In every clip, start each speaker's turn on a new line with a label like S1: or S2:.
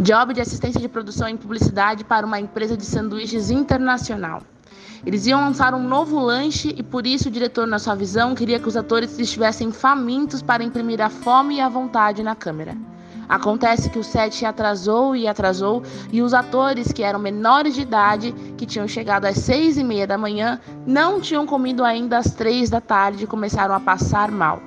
S1: job de assistência de produção em publicidade para uma empresa de sanduíches internacional. Eles iam lançar um novo lanche e por isso o diretor, na sua visão, queria que os atores estivessem famintos para imprimir a fome e a vontade na câmera. Acontece que o set atrasou e atrasou e os atores que eram menores de idade, que tinham chegado às seis e meia da manhã, não tinham comido ainda às três da tarde e começaram a passar mal.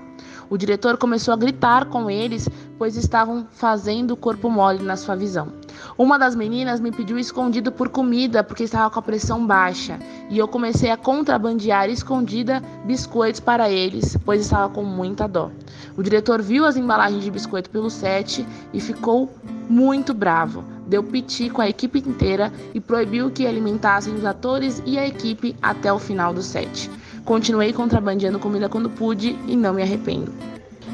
S1: O diretor começou a gritar com eles, pois estavam fazendo corpo mole na sua visão. Uma das meninas me pediu escondido por comida porque estava com a pressão baixa, e eu comecei a contrabandear escondida biscoitos para eles, pois estava com muita dó. O diretor viu as embalagens de biscoito pelo set e ficou muito bravo. Deu piti com a equipe inteira e proibiu que alimentassem os atores e a equipe até o final do set. Continuei contrabandeando comida quando pude e não me arrependo.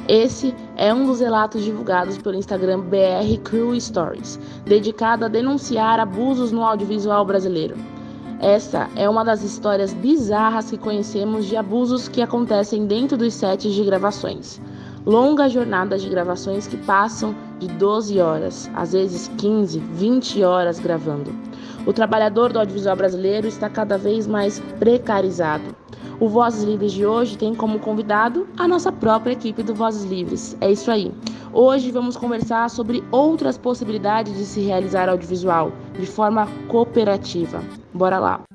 S1: Esse é um dos relatos divulgados pelo Instagram BR Crew Stories, dedicado a denunciar abusos no audiovisual brasileiro. Essa é uma das histórias bizarras que conhecemos de abusos que acontecem dentro dos sets de gravações. Longas jornadas de gravações que passam de 12 horas, às vezes 15, 20 horas gravando. O trabalhador do audiovisual brasileiro está cada vez mais precarizado. O Vozes Livres de hoje tem como convidado a nossa própria equipe do Vozes Livres. É isso aí. Hoje vamos conversar sobre outras possibilidades de se realizar audiovisual de forma cooperativa. Bora lá.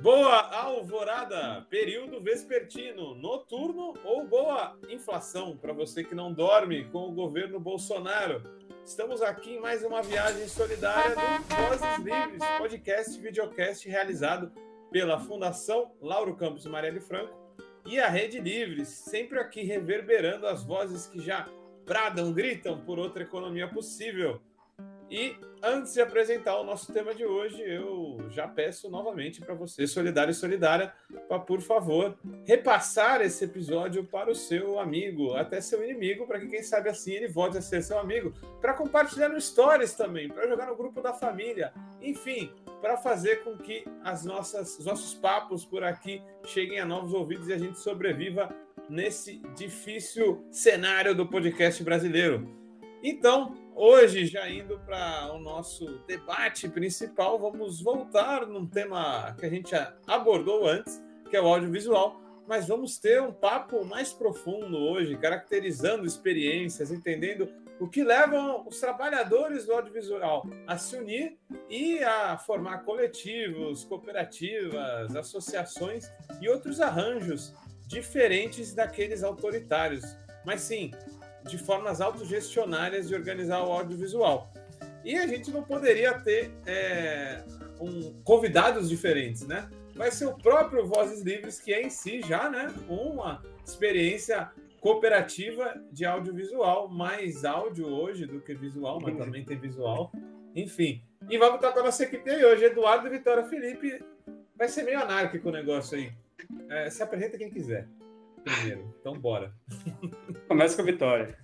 S2: Boa alvorada, período vespertino, noturno ou boa inflação para você que não dorme com o governo Bolsonaro. Estamos aqui em mais uma viagem solidária do Vozes Livres, podcast e videocast realizado pela Fundação Lauro Campos Marielle Franco e a Rede Livres, sempre aqui reverberando as vozes que já bradam, gritam por outra economia possível. E antes de apresentar o nosso tema de hoje, eu já peço novamente para você, solidário e solidária, para por favor repassar esse episódio para o seu amigo, até seu inimigo, para que quem sabe assim ele volte a ser seu amigo, para compartilhar no stories também, para jogar no grupo da família, enfim, para fazer com que as nossas, os nossos papos por aqui cheguem a novos ouvidos e a gente sobreviva nesse difícil cenário do podcast brasileiro. Então, Hoje, já indo para o nosso debate principal, vamos voltar num tema que a gente abordou antes, que é o audiovisual, mas vamos ter um papo mais profundo hoje, caracterizando experiências, entendendo o que levam os trabalhadores do audiovisual a se unir e a formar coletivos, cooperativas, associações e outros arranjos diferentes daqueles autoritários. Mas sim, de formas autogestionárias de organizar o audiovisual. E a gente não poderia ter é, um, convidados diferentes, né? Vai ser o próprio Vozes Livres, que é em si já né, uma experiência cooperativa de audiovisual, mais áudio hoje do que visual, mas também tem visual. Enfim. E vamos estar com a nossa equipe aí hoje, Eduardo e Vitória Felipe. Vai ser meio anárquico o negócio aí. É, se apresenta quem quiser primeiro. Então, bora.
S3: Começa com a Vitória.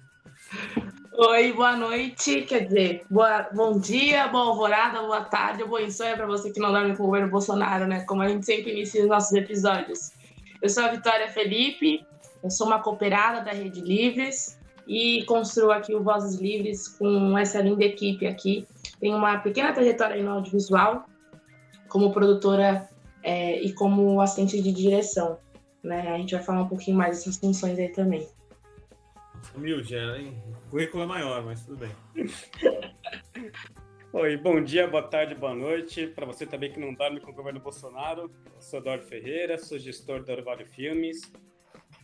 S1: Oi, boa noite. Quer dizer, boa, bom dia, boa alvorada, boa tarde, boa insônia para você que não dorme com o governo Bolsonaro, né? Como a gente sempre inicia os nossos episódios. Eu sou a Vitória Felipe, eu sou uma cooperada da Rede Livres e construo aqui o Vozes Livres com essa linda equipe aqui. Tenho uma pequena trajetória no audiovisual, como produtora é, e como assistente de direção. Né? A gente vai falar um pouquinho mais dessas funções aí também.
S2: Humilde, hein? O currículo é maior, mas tudo bem.
S3: Oi, bom dia, boa tarde, boa noite. Para você também que não dorme com o governo Bolsonaro, eu sou Dor Ferreira, sou gestor da Orvalho Filmes,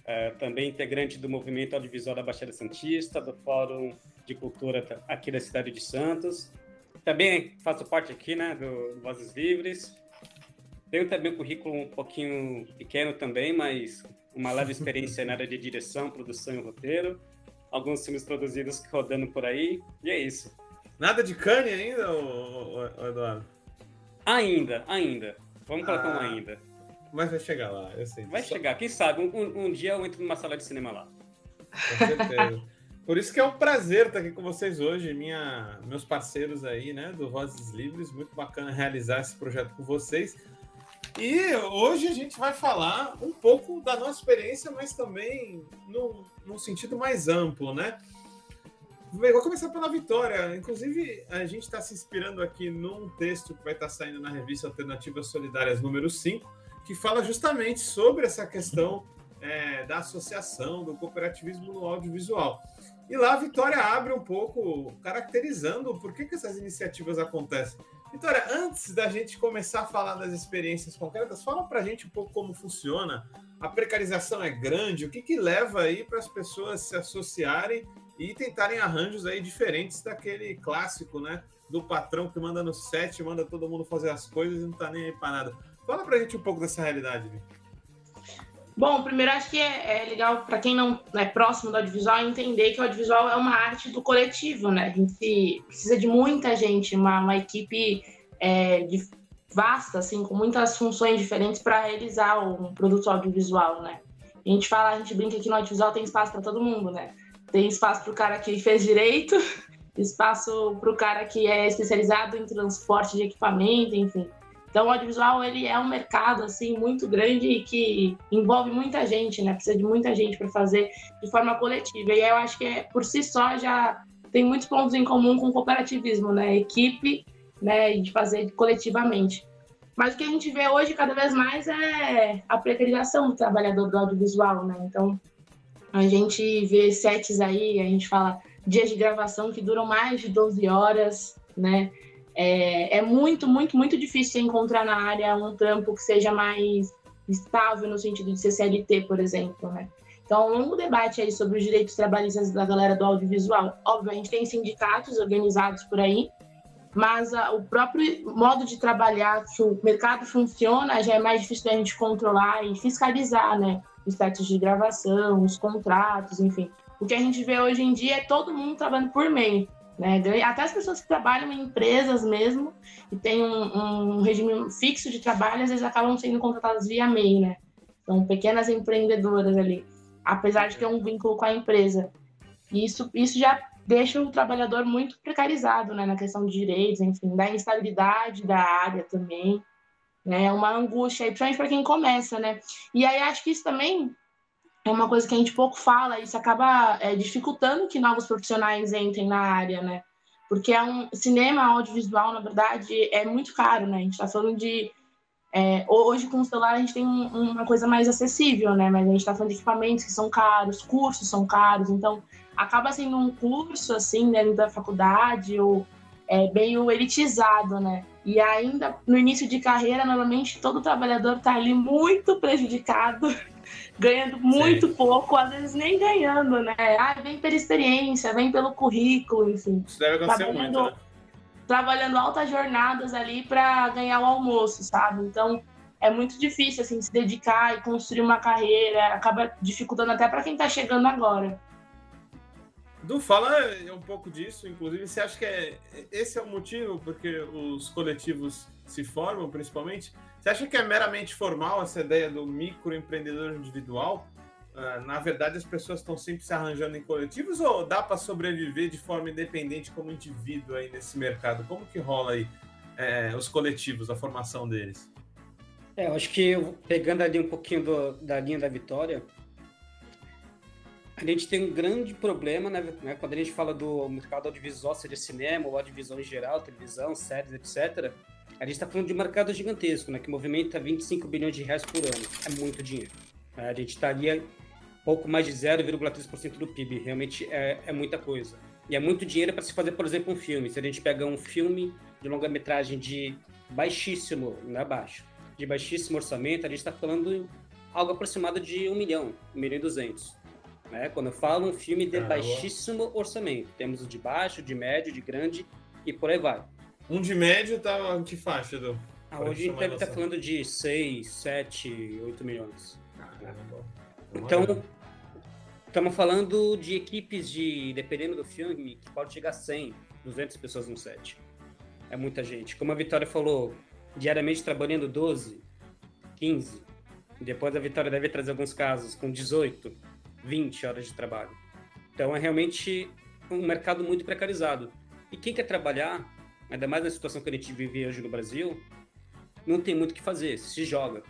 S3: é, também integrante do movimento audiovisual da Baixada Santista, do Fórum de Cultura aqui da cidade de Santos. Também faço parte aqui, né, do Vozes Livres. Tenho também um currículo um pouquinho pequeno também, mas uma leve experiência na área de direção, produção e roteiro. Alguns filmes produzidos rodando por aí, e é isso.
S2: Nada de Cane ainda, Eduardo?
S3: Ainda, ainda. Vamos colocar ah, um ainda.
S2: Mas vai chegar lá, eu sei.
S3: Vai Só... chegar, quem sabe? Um, um, dia eu entro numa sala de cinema lá.
S2: Com certeza. Por isso que é um prazer estar aqui com vocês hoje, minha, meus parceiros aí, né, do Vozes Livres. Muito bacana realizar esse projeto com vocês. E hoje a gente vai falar um pouco da nossa experiência, mas também no, num sentido mais amplo, né? Vou começar pela Vitória. Inclusive, a gente está se inspirando aqui num texto que vai estar tá saindo na revista Alternativas Solidárias número 5, que fala justamente sobre essa questão é, da associação, do cooperativismo no audiovisual. E lá a Vitória abre um pouco, caracterizando por que, que essas iniciativas acontecem. Vitória, antes da gente começar a falar das experiências concretas, fala para a gente um pouco como funciona. A precarização é grande? O que, que leva aí para as pessoas se associarem e tentarem arranjos aí diferentes daquele clássico, né? Do patrão que manda no set, manda todo mundo fazer as coisas e não tá nem aí para nada. Fala para a gente um pouco dessa realidade, Vitor.
S1: Bom, primeiro acho que é, é legal para quem não é próximo do audiovisual entender que o audiovisual é uma arte do coletivo, né? A gente precisa de muita gente, uma, uma equipe é, de, vasta, assim, com muitas funções diferentes para realizar um produto audiovisual, né? A gente fala, a gente brinca que no audiovisual tem espaço para todo mundo, né? Tem espaço para o cara que fez direito, espaço para o cara que é especializado em transporte de equipamento, enfim. Então, o audiovisual ele é um mercado assim muito grande e que envolve muita gente, né? Precisa de muita gente para fazer de forma coletiva. E eu acho que é, por si só já tem muitos pontos em comum com o cooperativismo, né? Equipe, né? De fazer coletivamente. Mas o que a gente vê hoje cada vez mais é a precarização do trabalhador do audiovisual, né? Então, a gente vê sets aí, a gente fala dias de gravação que duram mais de 12 horas, né? É, é muito, muito, muito difícil encontrar na área um trampo que seja mais estável no sentido de ser CLT, por exemplo, né? Então, um longo debate aí sobre os direitos trabalhistas da galera do audiovisual. Gente tem sindicatos organizados por aí, mas a, o próprio modo de trabalhar, que o mercado funciona, já é mais difícil da gente controlar e fiscalizar, né? Os status de gravação, os contratos, enfim. O que a gente vê hoje em dia é todo mundo trabalhando por meio. Né? Até as pessoas que trabalham em empresas mesmo e têm um, um regime fixo de trabalho, às vezes acabam sendo contratadas via MEI, né? São pequenas empreendedoras ali, apesar de ter um vínculo com a empresa. E isso, isso já deixa o trabalhador muito precarizado, né? Na questão de direitos, enfim, da instabilidade da área também. Né? É uma angústia, principalmente para quem começa, né? E aí acho que isso também é uma coisa que a gente pouco fala, isso acaba é, dificultando que novos profissionais entrem na área, né? Porque é um cinema audiovisual, na verdade, é muito caro, né? A gente está falando de é, hoje com o celular a gente tem um, uma coisa mais acessível, né? Mas a gente está falando de equipamentos que são caros, cursos são caros, então acaba sendo um curso assim dentro da faculdade ou é, meio elitizado, né? E ainda no início de carreira, normalmente todo trabalhador está ali muito prejudicado ganhando muito Sim. pouco, às vezes nem ganhando, né? Ah, vem pela experiência, vem pelo currículo, enfim.
S2: Isso deve acontecer muito, né?
S1: Trabalhando altas jornadas ali para ganhar o almoço, sabe? Então, é muito difícil, assim, se dedicar e construir uma carreira, acaba dificultando até para quem está chegando agora.
S2: Du, fala um pouco disso, inclusive, você acha que é, esse é o motivo porque os coletivos se formam, principalmente? Você acha que é meramente formal essa ideia do microempreendedor individual? Uh, na verdade, as pessoas estão sempre se arranjando em coletivos ou dá para sobreviver de forma independente como indivíduo aí nesse mercado? Como que rola aí é, os coletivos, a formação deles?
S3: É, eu acho que pegando ali um pouquinho do, da linha da Vitória, a gente tem um grande problema, né, né, quando a gente fala do mercado audiovisual, seja cinema ou audiovisual em geral, televisão, séries, etc., a gente está falando de um mercado gigantesco, né, que movimenta 25 bilhões de reais por ano. É muito dinheiro. A gente estaria pouco mais de 0,3% do PIB. Realmente é, é muita coisa. E é muito dinheiro para se fazer, por exemplo, um filme. Se a gente pega um filme de longa-metragem de baixíssimo, não é baixo, de baixíssimo orçamento, a gente está falando algo aproximado de 1 milhão, 1 milhão e 200. Né? Quando eu falo um filme de baixíssimo orçamento, temos o de baixo, de médio, de grande e por aí vai.
S2: Um de médio tá em que faixa, Edu?
S3: Ah, hoje a gente deve estar tá falando de 6, 7, 8 milhões. Caramba. Então, estamos falando de equipes de, dependendo do filme, que pode chegar a 100, 200 pessoas no set. É muita gente. Como a Vitória falou, diariamente trabalhando 12, 15. Depois a Vitória deve trazer alguns casos com 18, 20 horas de trabalho. Então é realmente um mercado muito precarizado. E quem quer trabalhar ainda mais na situação que a gente vive hoje no Brasil, não tem muito o que fazer, se joga.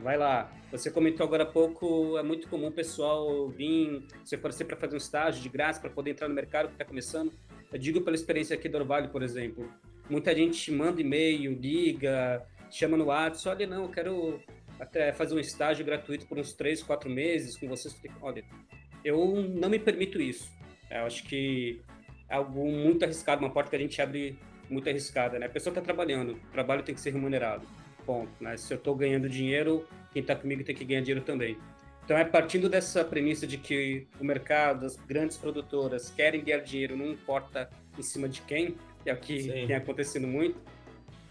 S3: vai lá. Você comentou agora há pouco, é muito comum o pessoal vir se oferecer para fazer um estágio de graça, para poder entrar no mercado que está começando. Eu digo pela experiência aqui do Orvalho, por exemplo. Muita gente manda e-mail, liga, chama no WhatsApp, olha, não, eu quero até fazer um estágio gratuito por uns três, quatro meses com vocês. Olha, eu não me permito isso. Eu acho que é algo muito arriscado, uma porta que a gente abre muito arriscada, né? A pessoa está trabalhando, o trabalho tem que ser remunerado, ponto. Né? Se eu estou ganhando dinheiro, quem está comigo tem que ganhar dinheiro também. Então é partindo dessa premissa de que o mercado, as grandes produtoras querem ganhar dinheiro, não importa em cima de quem, é o que Sim. tem acontecido muito,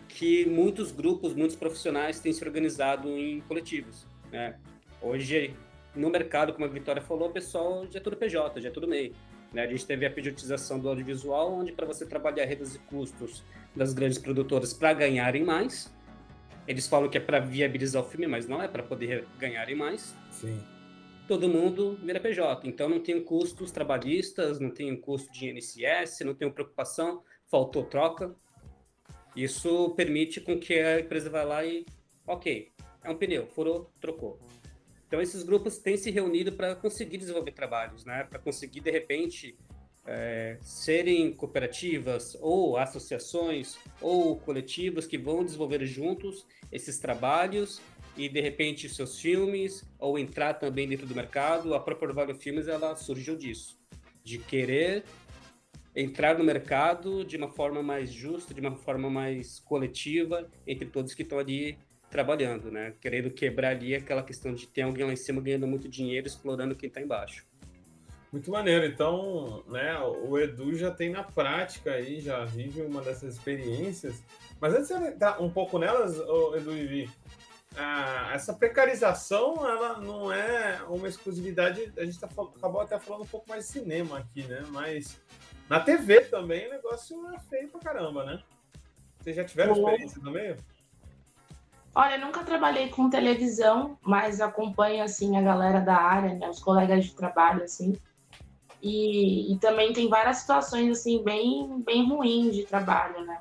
S3: que muitos grupos, muitos profissionais têm se organizado em coletivos. Né? Hoje, no mercado, como a Vitória falou, o pessoal já é tudo PJ, já é tudo MEI. Né? A gente teve a pejotização do audiovisual, onde para você trabalhar redes e custos das grandes produtoras para ganharem mais, eles falam que é para viabilizar o filme, mas não é para poder ganharem mais.
S2: Sim.
S3: Todo mundo vira PJ. Então não tem custos trabalhistas, não tem custo de INSS, não tem preocupação, faltou troca. Isso permite com que a empresa vá lá e, ok, é um pneu, furou, trocou. Então esses grupos têm se reunido para conseguir desenvolver trabalhos, né? Para conseguir de repente é, serem cooperativas ou associações ou coletivos que vão desenvolver juntos esses trabalhos e de repente seus filmes ou entrar também dentro do mercado. A própria Orvalho Filmes ela surgiu disso, de querer entrar no mercado de uma forma mais justa, de uma forma mais coletiva entre todos que estão ali trabalhando, né? Querendo quebrar ali aquela questão de ter alguém lá em cima ganhando muito dinheiro, explorando quem está embaixo.
S2: Muito maneiro. Então, né, o Edu já tem na prática aí, já vive uma dessas experiências. Mas antes de entrar um pouco nelas, Edu e Vi, ah, essa precarização ela não é uma exclusividade. A gente tá, acabou até falando um pouco mais de cinema aqui, né? Mas na TV também o negócio é feio pra caramba, né? Vocês já tiveram experiência no meio?
S1: Olha, nunca trabalhei com televisão, mas acompanho assim a galera da área, né, os colegas de trabalho assim. E, e, também tem várias situações assim bem bem ruins de trabalho, né?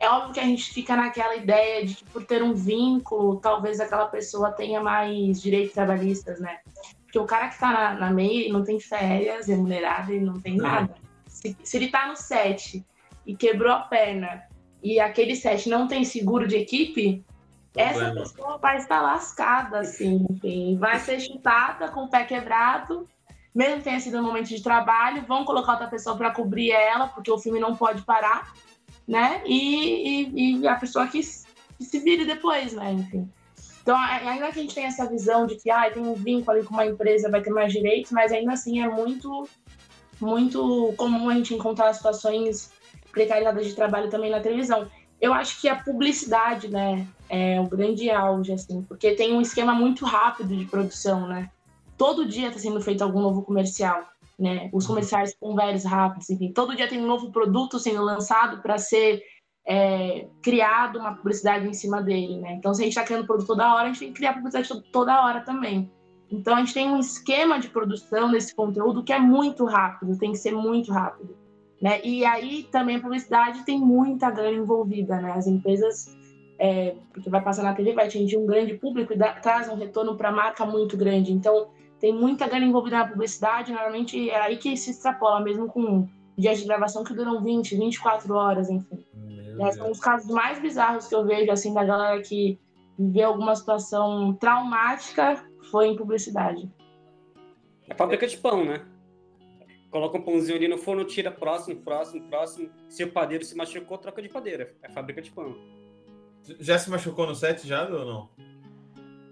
S1: É óbvio que a gente fica naquela ideia de que por ter um vínculo, talvez aquela pessoa tenha mais direitos trabalhistas, né? Porque o cara que tá na, na MEI não tem férias remuneradas e não tem nada. Se, se ele tá no set e quebrou a perna e aquele set não tem seguro de equipe, essa pessoa vai estar lascada, assim, enfim, vai ser chutada com o pé quebrado mesmo que tenha sido um momento de trabalho, vão colocar outra pessoa para cobrir ela, porque o filme não pode parar, né? E, e, e a pessoa que, que, se vire depois, né? Enfim. Então, ainda que a gente tenha essa visão de que ah, tem um vínculo ali com uma empresa, vai ter mais direitos, mas ainda assim é muito, muito comum a gente encontrar situações precarizadas de trabalho também na televisão. Eu acho que a publicidade, né, é o grande auge, assim, porque tem um esquema muito rápido de produção, né? todo dia está sendo feito algum novo comercial, né? Os comerciais com velhos rápidos, enfim, todo dia tem um novo produto sendo lançado para ser é, criado uma publicidade em cima dele, né? Então, se a gente está criando produto toda hora, a gente tem que criar publicidade toda hora também. Então, a gente tem um esquema de produção desse conteúdo que é muito rápido, tem que ser muito rápido. Né? E aí também a publicidade tem muita grana envolvida, né? As empresas, é, porque vai passar na TV, vai atingir um grande público e dá, traz um retorno para a marca muito grande. Então, tem muita grana envolvida na publicidade, normalmente é aí que se extrapola, mesmo com dias de gravação que duram 20, 24 horas, enfim. É, são os casos mais bizarros que eu vejo, assim, da galera que vê alguma situação traumática foi em publicidade.
S3: É fábrica de pão, né? Coloca um pãozinho ali no forno, tira próximo, próximo, próximo. Se o padeiro se machucou, troca de padeira. É fábrica de pão.
S2: Já se machucou no set já ou não?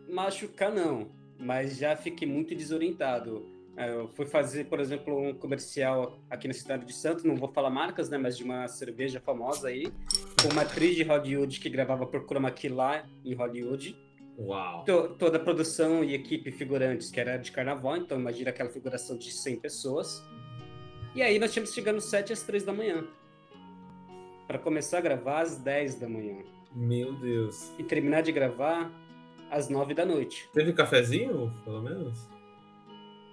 S3: Machucar não mas já fiquei muito desorientado. É, eu fui fazer, por exemplo, um comercial aqui na cidade de Santos, não vou falar marcas, né, mas de uma cerveja famosa aí, com uma atriz de Hollywood que gravava por Chroma Key lá em Hollywood.
S2: Uau!
S3: toda a produção e equipe figurantes, que era de carnaval, então imagina aquela figuração de 100 pessoas. E aí nós tínhamos chegar no set às 3 da manhã. Para começar a gravar às 10 da manhã.
S2: Meu Deus!
S3: E terminar de gravar às nove da noite.
S2: Teve cafezinho, pelo menos?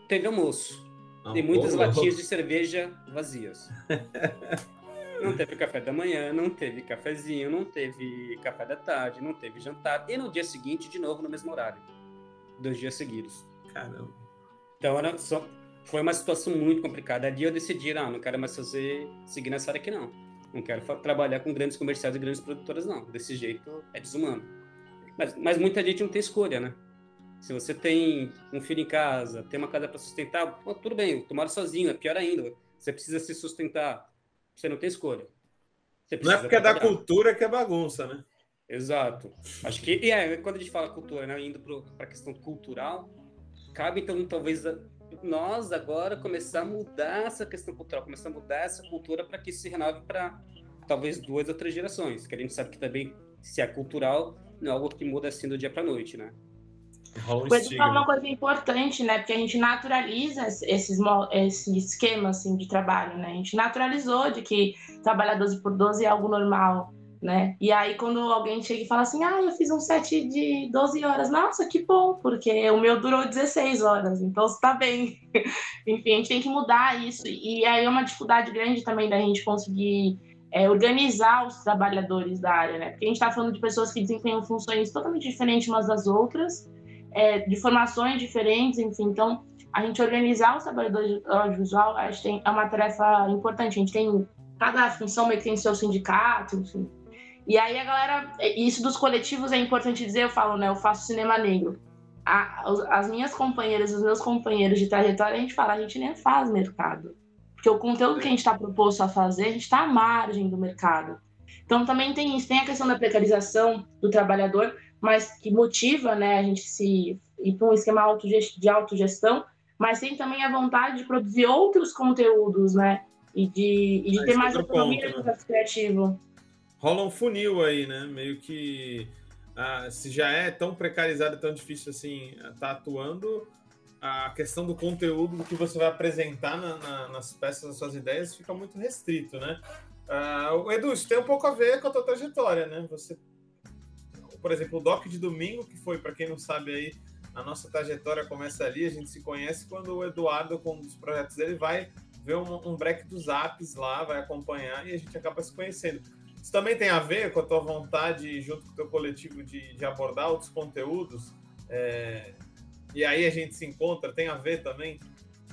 S3: Teve almoço. Ah, e muitas latinhas de cerveja vazias. Não teve café da manhã, não teve cafezinho, não teve café da tarde, não teve jantar. E no dia seguinte, de novo, no mesmo horário. Dois dias seguidos.
S2: Caramba.
S3: Então era só, foi uma situação muito complicada. Ali eu decidi, não, não quero mais fazer, seguir nessa área aqui não. Não quero trabalhar com grandes comerciais e grandes produtoras, não. Desse jeito é desumano. Mas, mas muita gente não tem escolha, né? Se você tem um filho em casa, tem uma casa para sustentar, tudo bem, tu mora sozinho, é pior ainda. Você precisa se sustentar. Você não tem escolha.
S2: não é porque é da cultura que é bagunça, né?
S3: Exato. Acho que, e é, quando a gente fala cultura, né, indo para a questão cultural, cabe então talvez nós agora começar a mudar essa questão cultural, começar a mudar essa cultura para que se renove para talvez duas ou três gerações, que a gente sabe que também se é cultural, não é algo que muda assim do dia para noite, né?
S1: Coisa é uma coisa importante, né? Porque a gente naturaliza esses, esse esquema assim, de trabalho, né? A gente naturalizou de que trabalhar 12 por 12 é algo normal, né? E aí, quando alguém chega e fala assim, ah, eu fiz um set de 12 horas, nossa, que bom, porque o meu durou 16 horas, então está bem. Enfim, a gente tem que mudar isso. E aí é uma dificuldade grande também da gente conseguir é, organizar os trabalhadores da área, né? Porque a gente está falando de pessoas que desempenham funções totalmente diferentes umas das outras, é, de formações diferentes, enfim. Então, a gente organizar os trabalhadores audiovisual acho que é uma tarefa importante. A gente tem cada função meio que tem seu sindicato, enfim. E aí a galera, isso dos coletivos é importante dizer, eu falo, né? Eu faço cinema negro. A, as minhas companheiras, os meus companheiros de trajetória, a gente fala, a gente nem faz mercado. Porque o conteúdo que a gente está proposto a fazer, a gente está à margem do mercado. Então também tem isso, tem a questão da precarização do trabalhador, mas que motiva né, a gente se ir para um esquema de autogestão, mas tem também a vontade de produzir outros conteúdos, né? E de, e de ter mais autonomia ponto, no né? criativo.
S2: Rola um funil aí, né? Meio que ah, se já é tão precarizado, tão difícil assim, estar tá atuando, a questão do conteúdo que você vai apresentar na, na, nas peças, nas suas ideias, fica muito restrito, né? Uh, Edu, isso tem um pouco a ver com a tua trajetória, né? Você, por exemplo, o Doc de Domingo, que foi, para quem não sabe aí, a nossa trajetória começa ali, a gente se conhece quando o Eduardo, com um dos projetos dele, vai ver um, um break dos apps lá, vai acompanhar e a gente acaba se conhecendo. Isso também tem a ver com a tua vontade, junto com o teu coletivo, de, de abordar outros conteúdos? É, e aí a gente se encontra, tem a ver também?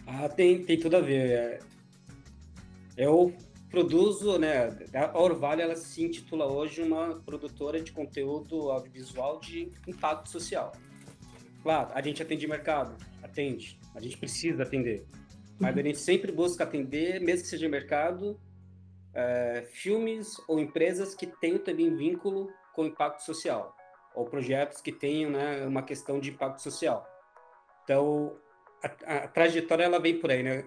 S3: Ah, tem, tem tudo a ver. É, eu produzo, né? A Orvalho ela se intitula hoje uma produtora de conteúdo audiovisual de impacto social. Claro, a gente atende mercado, atende, a gente precisa atender, mas a gente sempre busca atender, mesmo que seja mercado, é, filmes ou empresas que tenham também vínculo com impacto social, ou projetos que tenham né, uma questão de impacto social. Então, a, a trajetória ela vem por aí, né?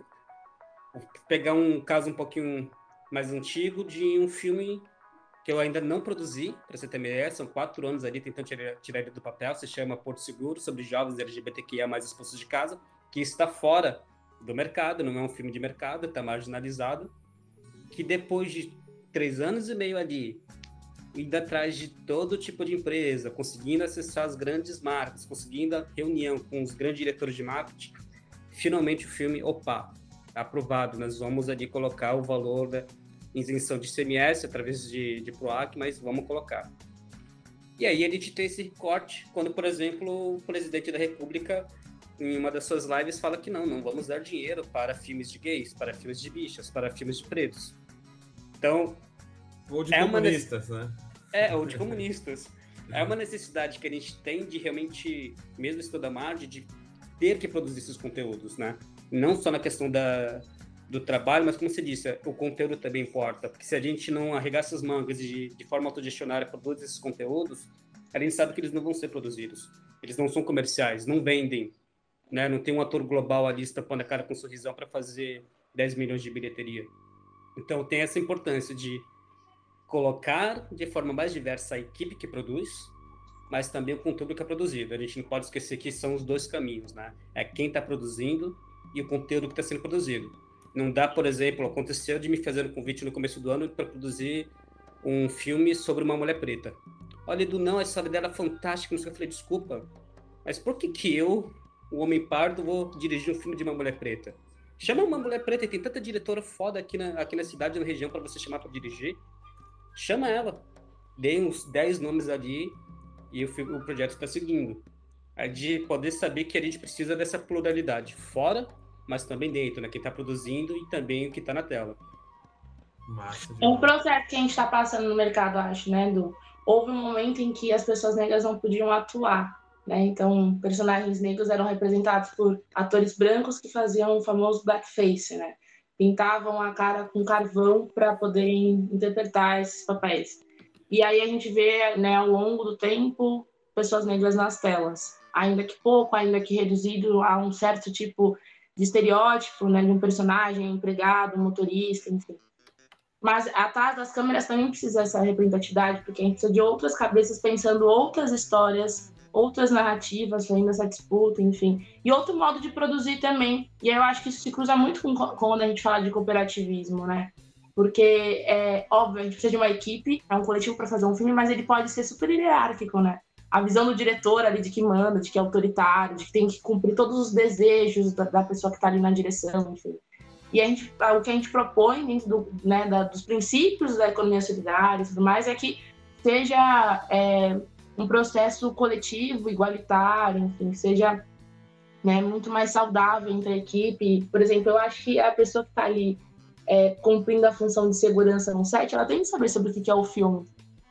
S3: Vou pegar um caso um pouquinho mais antigo de um filme que eu ainda não produzi, para ter ideia, são quatro anos ali tentando tirar, tirar ele do papel, se chama Porto Seguro, sobre jovens LGBTQIA mais expulsos de casa, que está fora do mercado, não é um filme de mercado, está marginalizado, que depois de três anos e meio ali, indo atrás de todo tipo de empresa, conseguindo acessar as grandes marcas, conseguindo a reunião com os grandes diretores de marketing, finalmente o filme, opa, aprovado, nós vamos ali colocar o valor da isenção de CMS através de, de PROAC, mas vamos colocar. E aí a gente tem esse corte quando, por exemplo, o presidente da República, em uma das suas lives, fala que não, não vamos dar dinheiro para filmes de gays, para filmes de bichas, para filmes de pretos. Então...
S2: Ou de é comunistas, né?
S3: É, ou de comunistas. É uma necessidade que a gente tem de realmente, mesmo estudar margem, de ter que produzir esses conteúdos, né? não só na questão da, do trabalho, mas como você disse, o conteúdo também importa, porque se a gente não arregaça as mangas de, de forma autogestionária produzir esses conteúdos, a gente sabe que eles não vão ser produzidos. Eles não são comerciais, não vendem, né? Não tem um ator global ali estampando a cara com um sorrisão para fazer 10 milhões de bilheteria. Então tem essa importância de colocar de forma mais diversa a equipe que produz, mas também o conteúdo que é produzido. A gente não pode esquecer que são os dois caminhos, né? É quem está produzindo e o conteúdo que está sendo produzido. Não dá, por exemplo, aconteceu de me fazer um convite no começo do ano para produzir um filme sobre uma mulher preta. Olha, Edu, não, a história dela é fantástica. Eu falei, desculpa, mas por que que eu, o homem pardo, vou dirigir um filme de uma mulher preta? Chama uma mulher preta, e tem tanta diretora foda aqui na, aqui na cidade, na região, para você chamar para dirigir. Chama ela. Dei uns 10 nomes ali e o, o projeto está seguindo. É de poder saber que a gente precisa dessa pluralidade fora, mas também dentro, né? Quem está produzindo e também o que está na tela.
S1: Massa, é um processo que a gente está passando no mercado, acho, né, do Houve um momento em que as pessoas negras não podiam atuar, né? Então, personagens negros eram representados por atores brancos que faziam o famoso blackface, né? Pintavam a cara com carvão para poder interpretar esses papéis. E aí a gente vê, né, ao longo do tempo, pessoas negras nas telas, ainda que pouco, ainda que reduzido a um certo tipo de estereótipo, né, de um personagem, empregado, motorista, enfim. Mas atrás das câmeras também precisa essa representatividade, porque a gente precisa de outras cabeças pensando outras histórias, outras narrativas, ainda essa disputa, enfim. E outro modo de produzir também. E eu acho que isso se cruza muito com, com quando a gente fala de cooperativismo, né? Porque, é óbvio, a gente precisa de uma equipe, é um coletivo para fazer um filme, mas ele pode ser super hierárquico, né? A visão do diretor ali de que manda, de que é autoritário, de que tem que cumprir todos os desejos da, da pessoa que está ali na direção, enfim. E a gente, o que a gente propõe dentro do, né, da, dos princípios da economia solidária e tudo mais é que seja é, um processo coletivo, igualitário, enfim, seja né, muito mais saudável entre a equipe. Por exemplo, eu acho que a pessoa que está ali é, cumprindo a função de segurança no set, ela tem que saber sobre o que é o filme.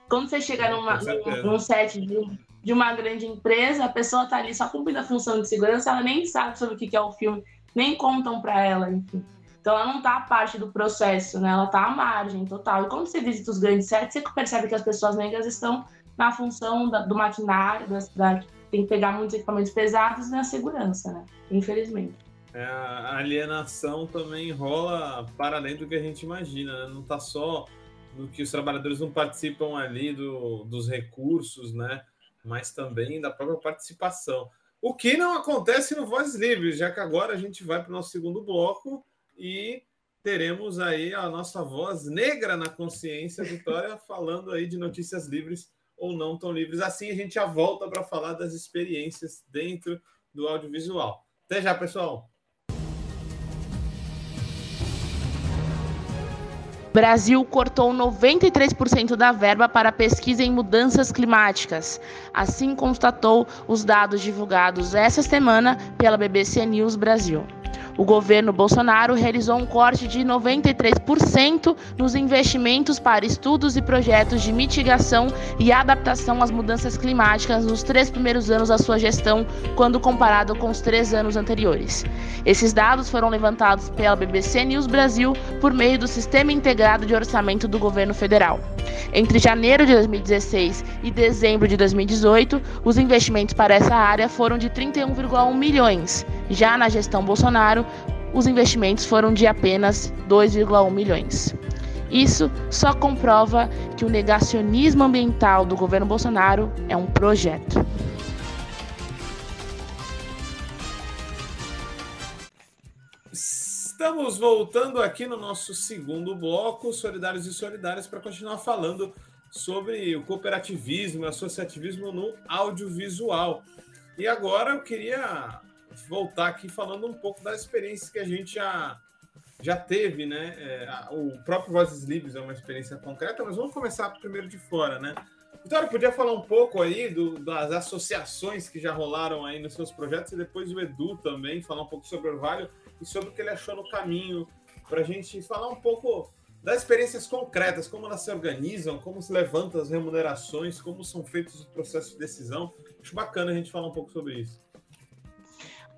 S1: Quando você chega numa, num, num set de, de uma grande empresa, a pessoa está ali só cumprindo a função de segurança, ela nem sabe sobre o que é o filme, nem contam para ela, enfim. Então ela não está parte do processo, né? Ela está à margem total. E quando você visita os grandes sets, você percebe que as pessoas negras estão na função da, do maquinário, da, da, tem que pegar muitos equipamentos pesados na segurança, né? Infelizmente.
S2: É, a alienação também rola para além do que a gente imagina, né? Não está só no que os trabalhadores não participam ali do, dos recursos, né? Mas também da própria participação. O que não acontece no Voz Livres, já que agora a gente vai para o nosso segundo bloco e teremos aí a nossa voz negra na consciência, Vitória, falando aí de notícias livres ou não tão livres. Assim a gente já volta para falar das experiências dentro do audiovisual. Até já, pessoal!
S1: Brasil cortou 93% da verba para pesquisa em mudanças climáticas. Assim constatou os dados divulgados essa semana pela BBC News Brasil. O governo Bolsonaro realizou um corte de 93% nos investimentos para estudos e projetos de mitigação e adaptação às mudanças climáticas nos três primeiros anos da sua gestão, quando comparado com os três anos anteriores. Esses dados foram levantados pela BBC News Brasil por meio do Sistema Integrado de Orçamento do Governo Federal. Entre janeiro de 2016 e dezembro de 2018, os investimentos para essa área foram de 31,1 milhões. Já na gestão Bolsonaro, os investimentos foram de apenas 2,1 milhões. Isso só comprova que o negacionismo ambiental do governo Bolsonaro é um projeto.
S2: Estamos voltando aqui no nosso segundo bloco, Solidários e Solidárias, para continuar falando sobre o cooperativismo e associativismo no audiovisual. E agora eu queria voltar aqui falando um pouco das experiências que a gente já, já teve, né? É, o próprio Vozes Livres é uma experiência concreta, mas vamos começar primeiro de fora, né? Vitória, podia falar um pouco aí do, das associações que já rolaram aí nos seus projetos e depois o Edu também, falar um pouco sobre o Orvalho e sobre o que ele achou no caminho, para a gente falar um pouco das experiências concretas, como elas se organizam, como se levantam as remunerações, como são feitos os processos de decisão. Acho bacana a gente falar um pouco sobre isso.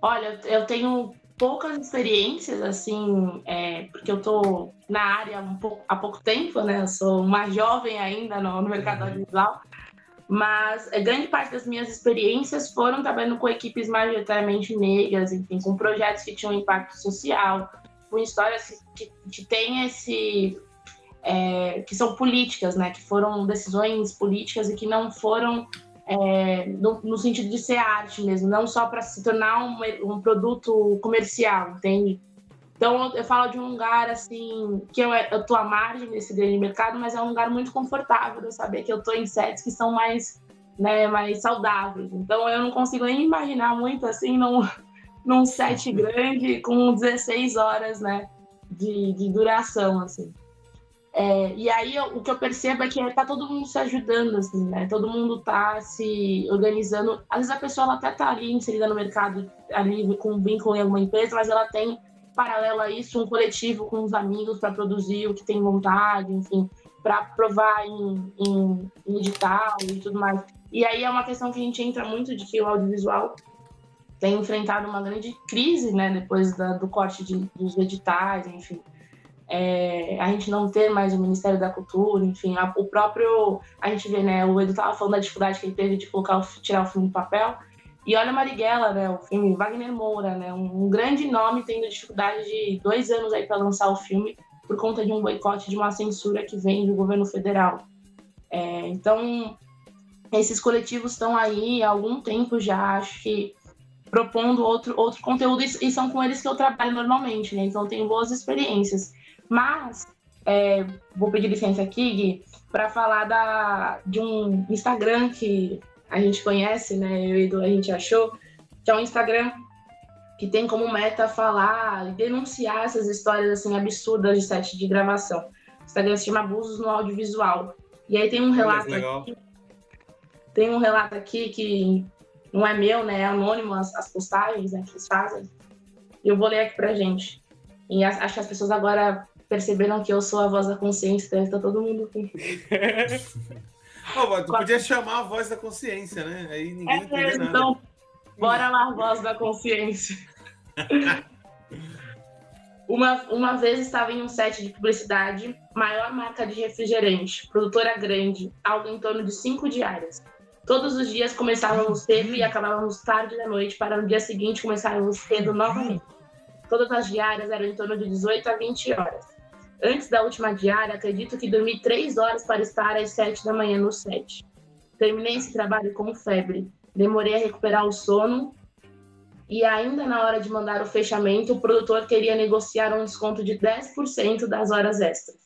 S1: Olha, eu tenho poucas experiências, assim, é, porque eu tô na área um pouco, há pouco tempo, né? Eu sou uma jovem ainda no, no mercado uhum. audiovisual, mas é, grande parte das minhas experiências foram trabalhando com equipes majoritariamente negras, enfim, com projetos que tinham impacto social, com histórias que, que, que têm esse. É, que são políticas, né? Que foram decisões políticas e que não foram é, no, no, sentido de ser arte mesmo, não só para se tornar um, um, produto comercial, entende? Então eu falo de um lugar assim que eu, eu tô à margem desse grande mercado, mas é um lugar muito confortável de saber que eu tô em sets que são mais, né, mais saudáveis. Então eu não consigo nem imaginar muito assim, não num set grande com 16 horas, né, de, de duração, assim. É, e aí eu, o que eu percebo é que tá todo mundo se ajudando, assim, né? Todo mundo tá se organizando. Às vezes a pessoa ela até tá ali inserida no mercado, ali com vínculo em alguma empresa, mas ela tem paralelo a isso um coletivo com os amigos para produzir o que tem vontade, enfim, para provar em, em, em edital e tudo mais. E aí é uma questão que a gente entra muito de que o audiovisual tem enfrentado uma grande crise, né, depois da, do corte de, dos editais, enfim. É, a gente não ter mais o Ministério da Cultura, enfim, a, o próprio, a gente vê, né, o Edu estava falando da dificuldade que ele teve de colocar, tirar o filme do papel, e olha Marighella, né, o filme Wagner Moura, né, um, um grande nome tendo dificuldade de dois anos aí para lançar o filme por conta de um boicote, de uma censura que vem do governo federal. É, então, esses coletivos estão aí há algum tempo já, acho que propondo outro, outro conteúdo e, são com eles que eu trabalho normalmente, né? Então, eu tenho boas experiências. Mas, é, vou pedir licença aqui, Gui, para falar da, de um Instagram que a gente conhece, né? Eu e Edu, a gente achou, que é um Instagram que tem como meta falar e denunciar essas histórias assim absurdas de set de gravação. O Instagram se chama Abusos no Audiovisual. E aí tem um relato aqui, tem um relato aqui que não é meu, né? É anônimo as, as postagens né, que eles fazem. E eu vou ler aqui pra gente. E acho que as pessoas agora perceberam que eu sou a voz da consciência, deve estar todo mundo com.
S2: Pô, tu podia chamar a voz da consciência, né? Aí ninguém
S1: é, Então, bora lá, voz da consciência. uma, uma vez estava em um set de publicidade, maior marca de refrigerante, produtora grande, algo em torno de cinco diárias. Todos os dias começávamos cedo e acabávamos tarde da noite para no dia seguinte começarmos cedo novamente. Todas as diárias eram em torno de 18 a 20 horas. Antes da última diária, acredito que dormi três horas para estar às sete da manhã no set. Terminei esse trabalho com febre. Demorei a recuperar o sono e ainda na hora de mandar o fechamento, o produtor queria negociar um desconto de 10% das horas extras.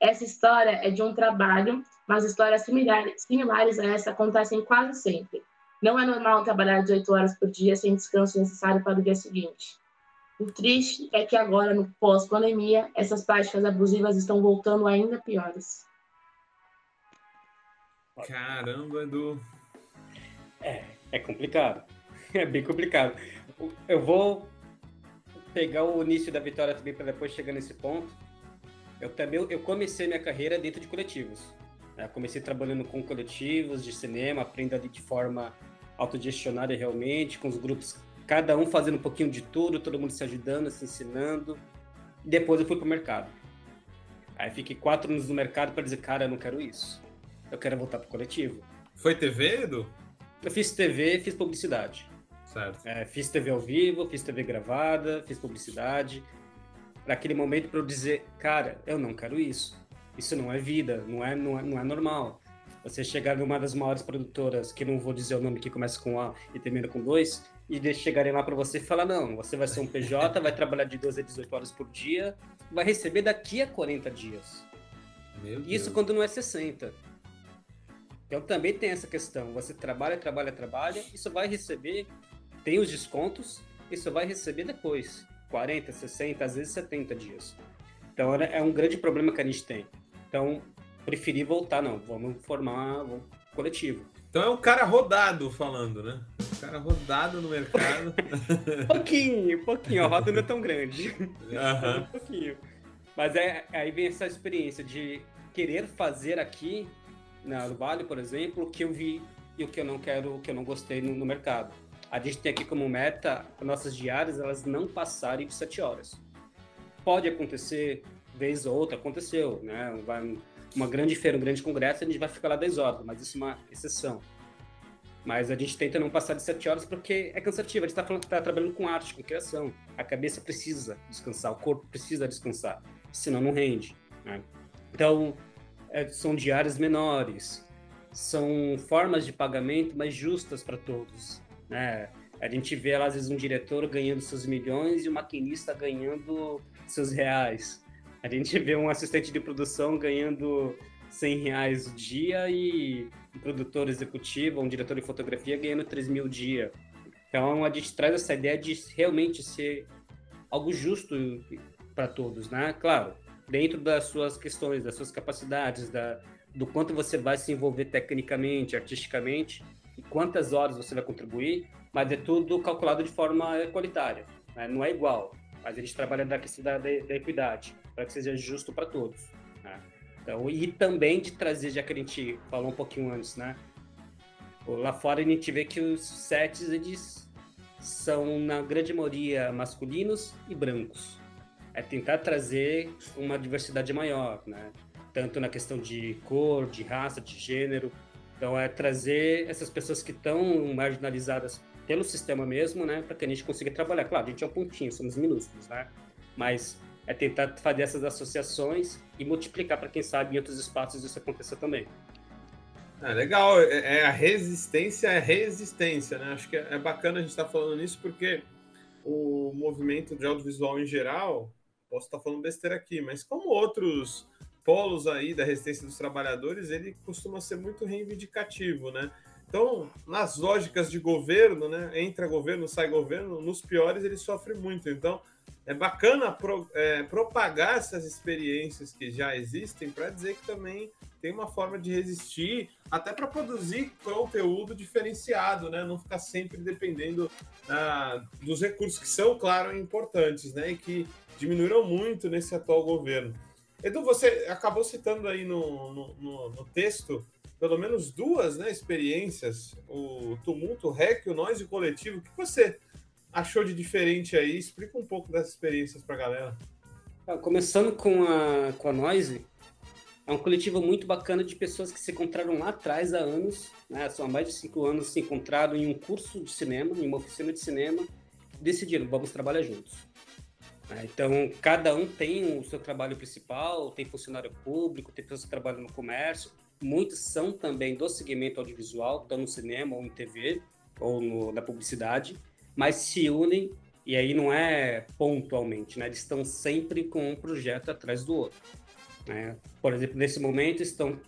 S1: Essa história é de um trabalho mas histórias similares, a essa acontecem quase sempre. Não é normal trabalhar 18 horas por dia sem descanso necessário para o dia seguinte. O triste é que agora, no pós-pandemia, essas práticas abusivas estão voltando ainda piores.
S2: Caramba, Edu.
S3: É, é complicado. É bem complicado. Eu vou pegar o início da vitória também para depois chegar nesse ponto. Eu também eu comecei minha carreira dentro de coletivos. É, comecei trabalhando com coletivos de cinema, aprendo ali de forma autogestionária realmente, com os grupos, cada um fazendo um pouquinho de tudo, todo mundo se ajudando, se ensinando. E depois eu fui para o mercado. Aí fiquei quatro anos no mercado para dizer, cara, eu não quero isso. Eu quero voltar para o coletivo.
S2: Foi TV, Edu?
S3: Eu fiz TV, fiz publicidade.
S2: Certo.
S3: É, fiz TV ao vivo, fiz TV gravada, fiz publicidade. Para aquele momento para eu dizer, cara, eu não quero isso. Isso não é vida, não é, não é, não é normal. Você chegar numa das maiores produtoras, que não vou dizer o nome que começa com A e termina com 2, e eles chegarem lá para você e falar: não, você vai ser um PJ, vai trabalhar de 12 a 18 horas por dia, vai receber daqui a 40 dias. Isso quando não é 60. Então também tem essa questão. Você trabalha, trabalha, trabalha, isso vai receber, tem os descontos, isso vai receber depois. 40, 60, às vezes 70 dias. Então é um grande problema que a gente tem. Então, preferi voltar, não. Vamos formar um coletivo.
S2: Então é um cara rodado falando, né? Um cara rodado no mercado.
S3: pouquinho, pouquinho. A roda não é tão grande. Uhum. um pouquinho. Mas é, aí vem essa experiência de querer fazer aqui na Vale, por exemplo, o que eu vi e o que eu não quero, o que eu não gostei no, no mercado. A gente tem aqui como meta nossas diárias elas não passarem de 7 horas. Pode acontecer vez ou outra aconteceu, né? Vai, uma grande feira, um grande congresso, a gente vai ficar lá 10 horas, mas isso é uma exceção. Mas a gente tenta não passar de 7 horas porque é cansativo. A gente está tá trabalhando com arte, com criação. A cabeça precisa descansar, o corpo precisa descansar, senão não rende. Né? Então, é, são diários menores, são formas de pagamento mais justas para todos. Né? A gente vê às vezes, um diretor ganhando seus milhões e o um maquinista ganhando seus reais. A gente vê um assistente de produção ganhando 100 reais o dia e um produtor executivo, um diretor de fotografia ganhando 3 mil o dia. Então a gente traz essa ideia de realmente ser algo justo para todos, né? Claro, dentro das suas questões, das suas capacidades, da, do quanto você vai se envolver tecnicamente, artisticamente, e quantas horas você vai contribuir, mas é tudo calculado de forma equalitária, né? não é igual, mas a gente trabalha da questão da, da equidade, para que seja justo para todos. Né? Então, e também de trazer, já que a gente falou um pouquinho antes, né? Lá fora a gente vê que os sets eles são, na grande maioria, masculinos e brancos. É tentar trazer uma diversidade maior, né? Tanto na questão de cor, de raça, de gênero. Então, é trazer essas pessoas que estão marginalizadas pelo sistema mesmo, né? Para que a gente consiga trabalhar. Claro, a gente é um pontinho, somos minúsculos, né? Mas é tentar fazer essas associações e multiplicar para quem sabe em outros espaços isso aconteça também.
S2: É legal, é, é, a resistência é resistência, né? Acho que é, é bacana a gente estar tá falando nisso porque o movimento de audiovisual em geral, posso estar tá falando besteira aqui, mas como outros polos aí da resistência dos trabalhadores, ele costuma ser muito reivindicativo, né? Então, nas lógicas de governo, né? Entra governo, sai governo, nos piores ele sofre muito. Então, é bacana pro, é, propagar essas experiências que já existem para dizer que também tem uma forma de resistir, até para produzir conteúdo diferenciado, né? Não ficar sempre dependendo ah, dos recursos que são, claro, importantes, né? E que diminuíram muito nesse atual governo. Edu, você acabou citando aí no, no, no, no texto pelo menos duas né, experiências, o tumulto, o REC, o nós e o coletivo. O que você achou de diferente aí? Explica um pouco dessas experiências para a galera.
S3: Começando com a, com a Noise, é um coletivo muito bacana de pessoas que se encontraram lá atrás há anos, né? são há mais de cinco anos, se encontraram em um curso de cinema, em uma oficina de cinema, decidiram, vamos trabalhar juntos. É, então, cada um tem o seu trabalho principal, tem funcionário público, tem pessoas que trabalham no comércio, muitos são também do segmento audiovisual, estão no cinema ou em TV, ou no, na publicidade, mas se unem, e aí não é pontualmente, né? eles estão sempre com um projeto atrás do outro. Né? Por exemplo, nesse momento estão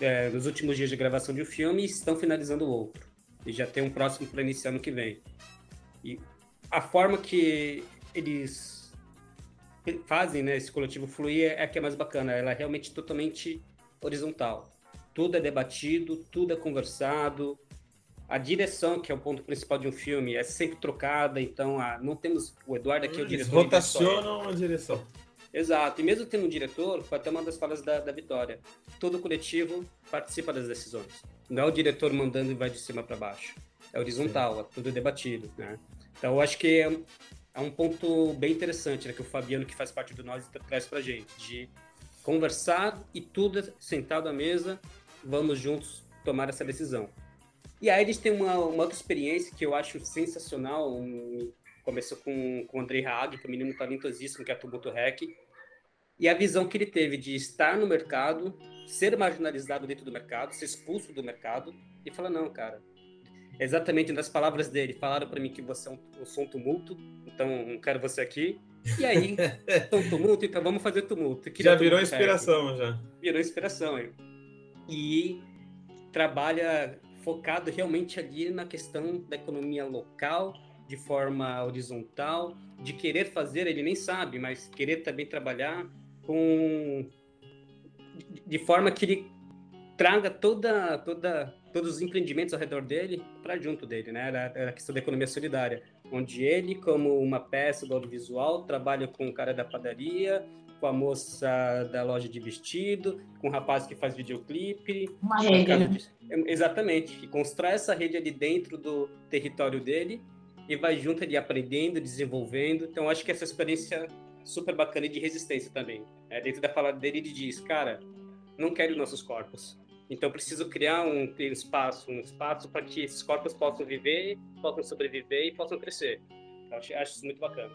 S3: é, nos últimos dias de gravação de um filme e estão finalizando outro. E já tem um próximo para iniciar ano que vem. E a forma que eles fazem né, esse coletivo fluir é, é que é mais bacana. Ela é realmente totalmente horizontal. Tudo é debatido, tudo é conversado. A direção, que é o ponto principal de um filme, é sempre trocada. Então, a, não temos o Eduardo aqui, é o diretor.
S2: Rotacionam a direção.
S3: Exato. E mesmo tendo um diretor, foi até uma das falas da, da Vitória. Todo coletivo participa das decisões. Não é o diretor mandando e vai de cima para baixo. É horizontal, é tudo debatido, né? Então, eu acho que é, é um ponto bem interessante, né, que o Fabiano, que faz parte do Nós, traz para gente, de conversar e tudo sentado à mesa, vamos juntos tomar essa decisão. E aí eles têm uma, uma outra experiência que eu acho sensacional, um, começou com, com o Andrei Haag, que é um menino talentosíssimo, que é Tumulto Rec, e a visão que ele teve de estar no mercado, ser marginalizado dentro do mercado, ser expulso do mercado, e falar, não, cara, exatamente nas palavras dele, falaram para mim que você é um, eu sou um tumulto, então não quero você aqui, e aí, então tumulto, então vamos fazer tumulto.
S2: Já virou inspiração, já.
S3: Virou inspiração, hein? E trabalha focado realmente ali na questão da economia local, de forma horizontal, de querer fazer, ele nem sabe, mas querer também trabalhar com de forma que ele traga toda, toda, todos os empreendimentos ao redor dele para junto dele, né? Era a questão da economia solidária, onde ele, como uma peça do audiovisual, trabalha com o cara da padaria, com a moça da loja de vestido, com o rapaz que faz videoclipe.
S1: Uma rede. Né? De...
S3: Exatamente, e constrói essa rede ali dentro do território dele e vai junto ali aprendendo, desenvolvendo. Então, acho que essa experiência super bacana de resistência também. É, dentro da fala dele, ele diz, cara, não quero nossos corpos. Então, preciso criar um, um espaço, um espaço para que esses corpos possam viver, possam sobreviver e possam crescer. Eu acho, acho isso muito bacana.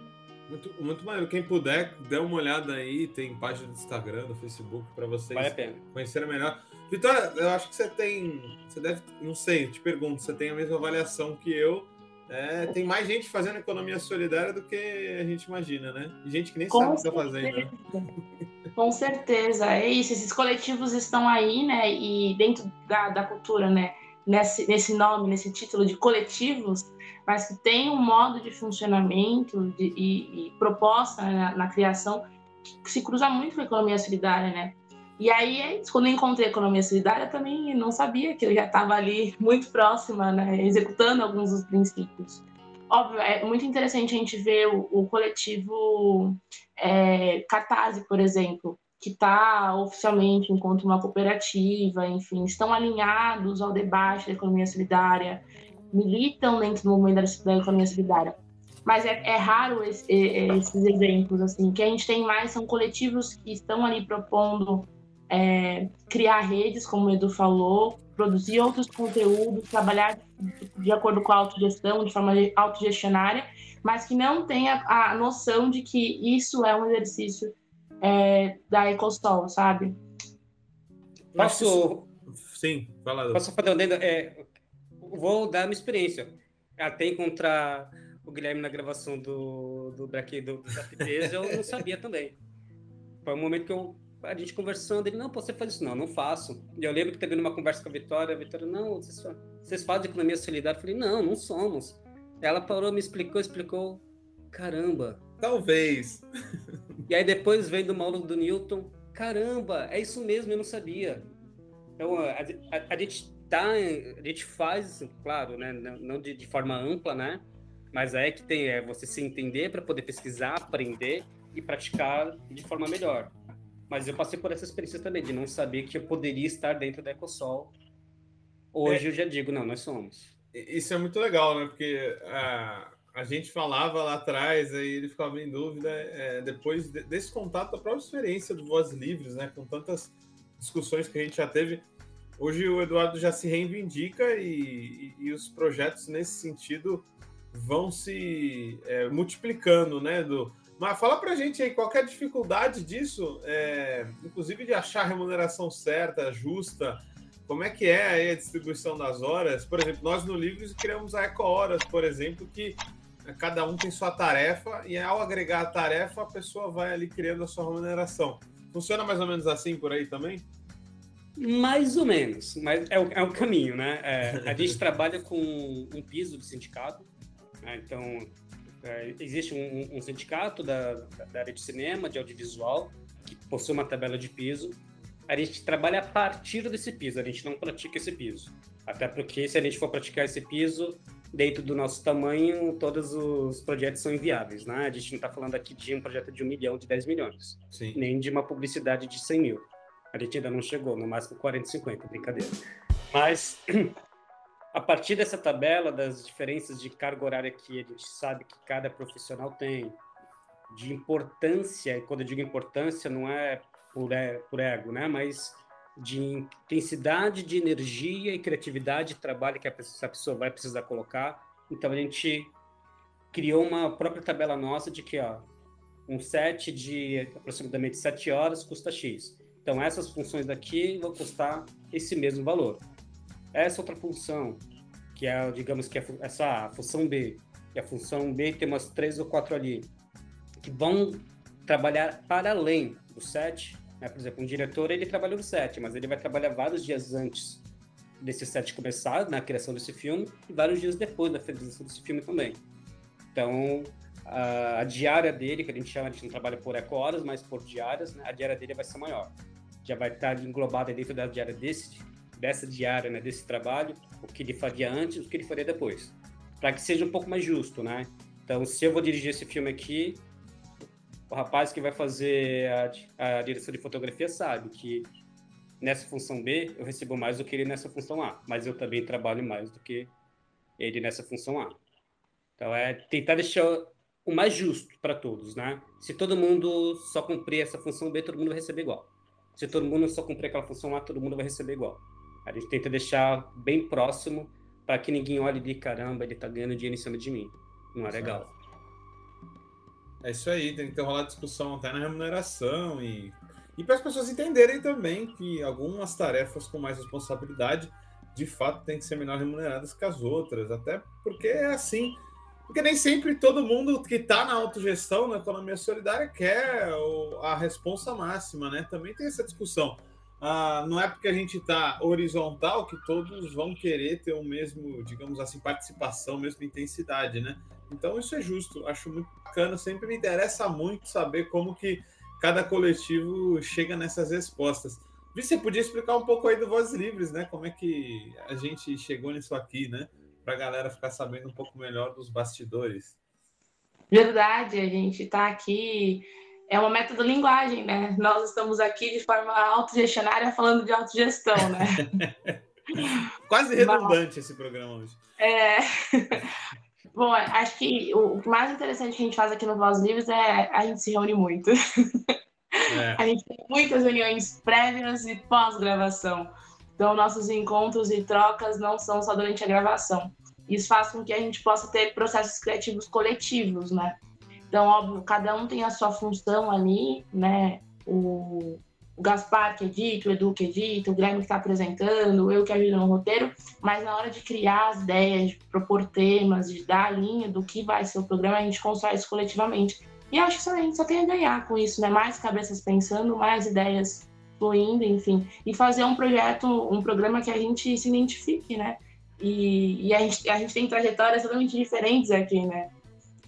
S2: Muito, muito maneiro. Quem puder, dê uma olhada aí. Tem página do Instagram, do Facebook, para vocês
S3: vale
S2: conhecerem melhor. Vitória, eu acho que você tem. Você deve. Não sei, te pergunto, você tem a mesma avaliação que eu é, tem mais gente fazendo economia solidária do que a gente imagina, né? E gente que nem Com sabe o que está fazendo. Né?
S1: Com certeza, é isso. Esses coletivos estão aí, né? E dentro da, da cultura, né? Nesse, nesse nome, nesse título de coletivos, mas que tem um modo de funcionamento de, e, e, proposta né, na, na, criação que se cruza muito com a economia solidária, né? E aí, é quando eu encontrei a economia solidária, também não sabia que ele já estava ali muito próxima, né, executando alguns dos princípios. Óbvio, é muito interessante a gente ver o, o coletivo é, Catarse, por exemplo, que está oficialmente enquanto uma cooperativa, enfim, estão alinhados ao debate da economia solidária, militam dentro do movimento da, economia solidária. Mas é, é raro esse, esses exemplos, assim, que a gente tem mais são coletivos que estão ali propondo é, criar redes, como o Edu falou, produzir outros conteúdos, trabalhar de acordo com a autogestão, de forma autogestionária, mas que não tenha a noção de que isso é um exercício é, da Ecosol, sabe?
S3: Posso. Sim, fala. Posso fazer um dedo? É, vou dar uma experiência. Até encontrar o Guilherme na gravação do, do, daqui, do, do eu não sabia também. Foi um momento que eu a gente conversando, ele, não, pô, você faz isso? Não, não faço. E eu lembro que teve uma conversa com a Vitória, a Vitória, não, vocês, vocês fazem economia solidária? Eu falei, não, não somos. Ela parou, me explicou, explicou, caramba.
S2: Talvez.
S3: E aí depois vem do Mauro do Newton, caramba, é isso mesmo, eu não sabia. Então, a, a, a gente tá, a gente faz, claro, né, não de, de forma ampla, né, mas é que tem, é você se entender para poder pesquisar, aprender e praticar de forma melhor. Mas eu passei por essa experiência também, de não saber que eu poderia estar dentro da Ecosol. Hoje é, eu já digo, não, nós somos.
S2: Isso é muito legal, né? Porque a, a gente falava lá atrás, aí ele ficava em dúvida, é, depois de, desse contato, da própria experiência do Voz Livres, né? Com tantas discussões que a gente já teve. Hoje o Eduardo já se reivindica e, e, e os projetos nesse sentido vão se é, multiplicando, né? Do, mas fala pra gente aí, qual é a dificuldade disso, é, inclusive de achar a remuneração certa, justa, como é que é a distribuição das horas? Por exemplo, nós no Livros criamos a Eco Horas, por exemplo, que cada um tem sua tarefa e ao agregar a tarefa, a pessoa vai ali criando a sua remuneração. Funciona mais ou menos assim por aí também?
S3: Mais ou menos, mas é o, é o caminho, né? É, a gente trabalha com um piso de sindicato, né? então é, existe um, um sindicato da, da, área de cinema, de audiovisual, que possui uma tabela de piso. A gente trabalha a partir desse piso, a gente não pratica esse piso. Até porque, se a gente for praticar esse piso, dentro do nosso tamanho, todos os projetos são inviáveis, né? A gente não está falando aqui de um projeto de um milhão, de 10 milhões, Sim. nem de uma publicidade de 100 mil. A gente ainda não chegou, no máximo 40, 50, brincadeira. Mas a partir dessa tabela das diferenças de carga horária que a gente sabe que cada profissional tem, de importância, e quando eu digo importância não é por, é, por ego, né? mas de intensidade de energia e criatividade de trabalho que a pessoa, vai precisar colocar. Então a gente criou uma própria tabela nossa de que ó, um set de aproximadamente 7 horas custa X. Então essas funções daqui vão custar esse mesmo valor essa outra função, que é, digamos que é essa função B, e a função B tem umas três ou quatro ali, que vão trabalhar para além do set. Né? Por exemplo, um diretor ele trabalha no set, mas ele vai trabalhar vários dias antes desse set começar, na criação desse filme, e vários dias depois da finalização desse filme também. Então, a, a, diária dele, que a gente chama, a gente não trabalha por eco-horas, mas por diárias, né? a diária dele vai ser maior. Já vai estar englobada dentro da diária desse dessa diária, né, desse trabalho, o que ele faria antes, o que ele faria depois, para que seja um pouco mais justo, né? Então, se eu vou dirigir esse filme aqui, o rapaz que vai fazer a, a direção de fotografia sabe que nessa função B eu recebo mais do que ele nessa função A, mas eu também trabalho mais do que ele nessa função A. Então, é tentar deixar o mais justo para todos, né? Se todo mundo só cumprir essa função B, todo mundo vai receber igual. Se todo mundo só cumprir aquela função A, todo mundo vai receber igual. A gente tenta deixar bem próximo para que ninguém olhe de caramba, ele está ganhando dinheiro em cima de mim. Não é legal.
S2: É isso aí, tem que ter rolar discussão até na remuneração e, e para as pessoas entenderem também que algumas tarefas com mais responsabilidade de fato têm que ser melhor remuneradas que as outras, até porque é assim. Porque nem sempre todo mundo que está na autogestão, na economia solidária, quer a responsa máxima, né? Também tem essa discussão. ah, não é porque a gente está horizontal que todos vão querer ter o mesmo, digamos assim, participação, mesma intensidade, né? Então isso é justo, acho muito bacana, sempre me interessa muito saber como que cada coletivo chega nessas respostas. Você podia explicar um pouco aí do Vozes Livres, né? Como é que a gente chegou nisso aqui, né? Para a galera ficar sabendo um pouco melhor dos bastidores.
S1: Verdade, a gente está aqui. É uma método linguagem, né? Nós estamos aqui de forma autogestionária falando de autogestão, né?
S2: Quase redundante Mas, esse programa hoje.
S1: É. Bom, acho que o mais interessante que a gente faz aqui no Voz Livres é a gente se reúne muito. É. A gente tem muitas reuniões prévias e pós-gravação. Então, nossos encontros e trocas não são só durante a gravação. Isso faz com que a gente possa ter processos criativos coletivos, né? Então, óbvio, cada um tem a sua função ali, né? O, o Gaspar que edita, o Edu que edita, o Guilherme que está apresentando, eu que ajudo no roteiro, mas na hora de criar as ideias, de propor temas, de dar a linha do que vai ser o programa, a gente constrói isso coletivamente. E acho que a gente só tem a ganhar com isso, né? Mais cabeças pensando, mais ideias fluindo, enfim. E fazer um projeto, um programa que a gente se identifique, né? E, e a, gente, a gente tem trajetórias totalmente diferentes aqui, né?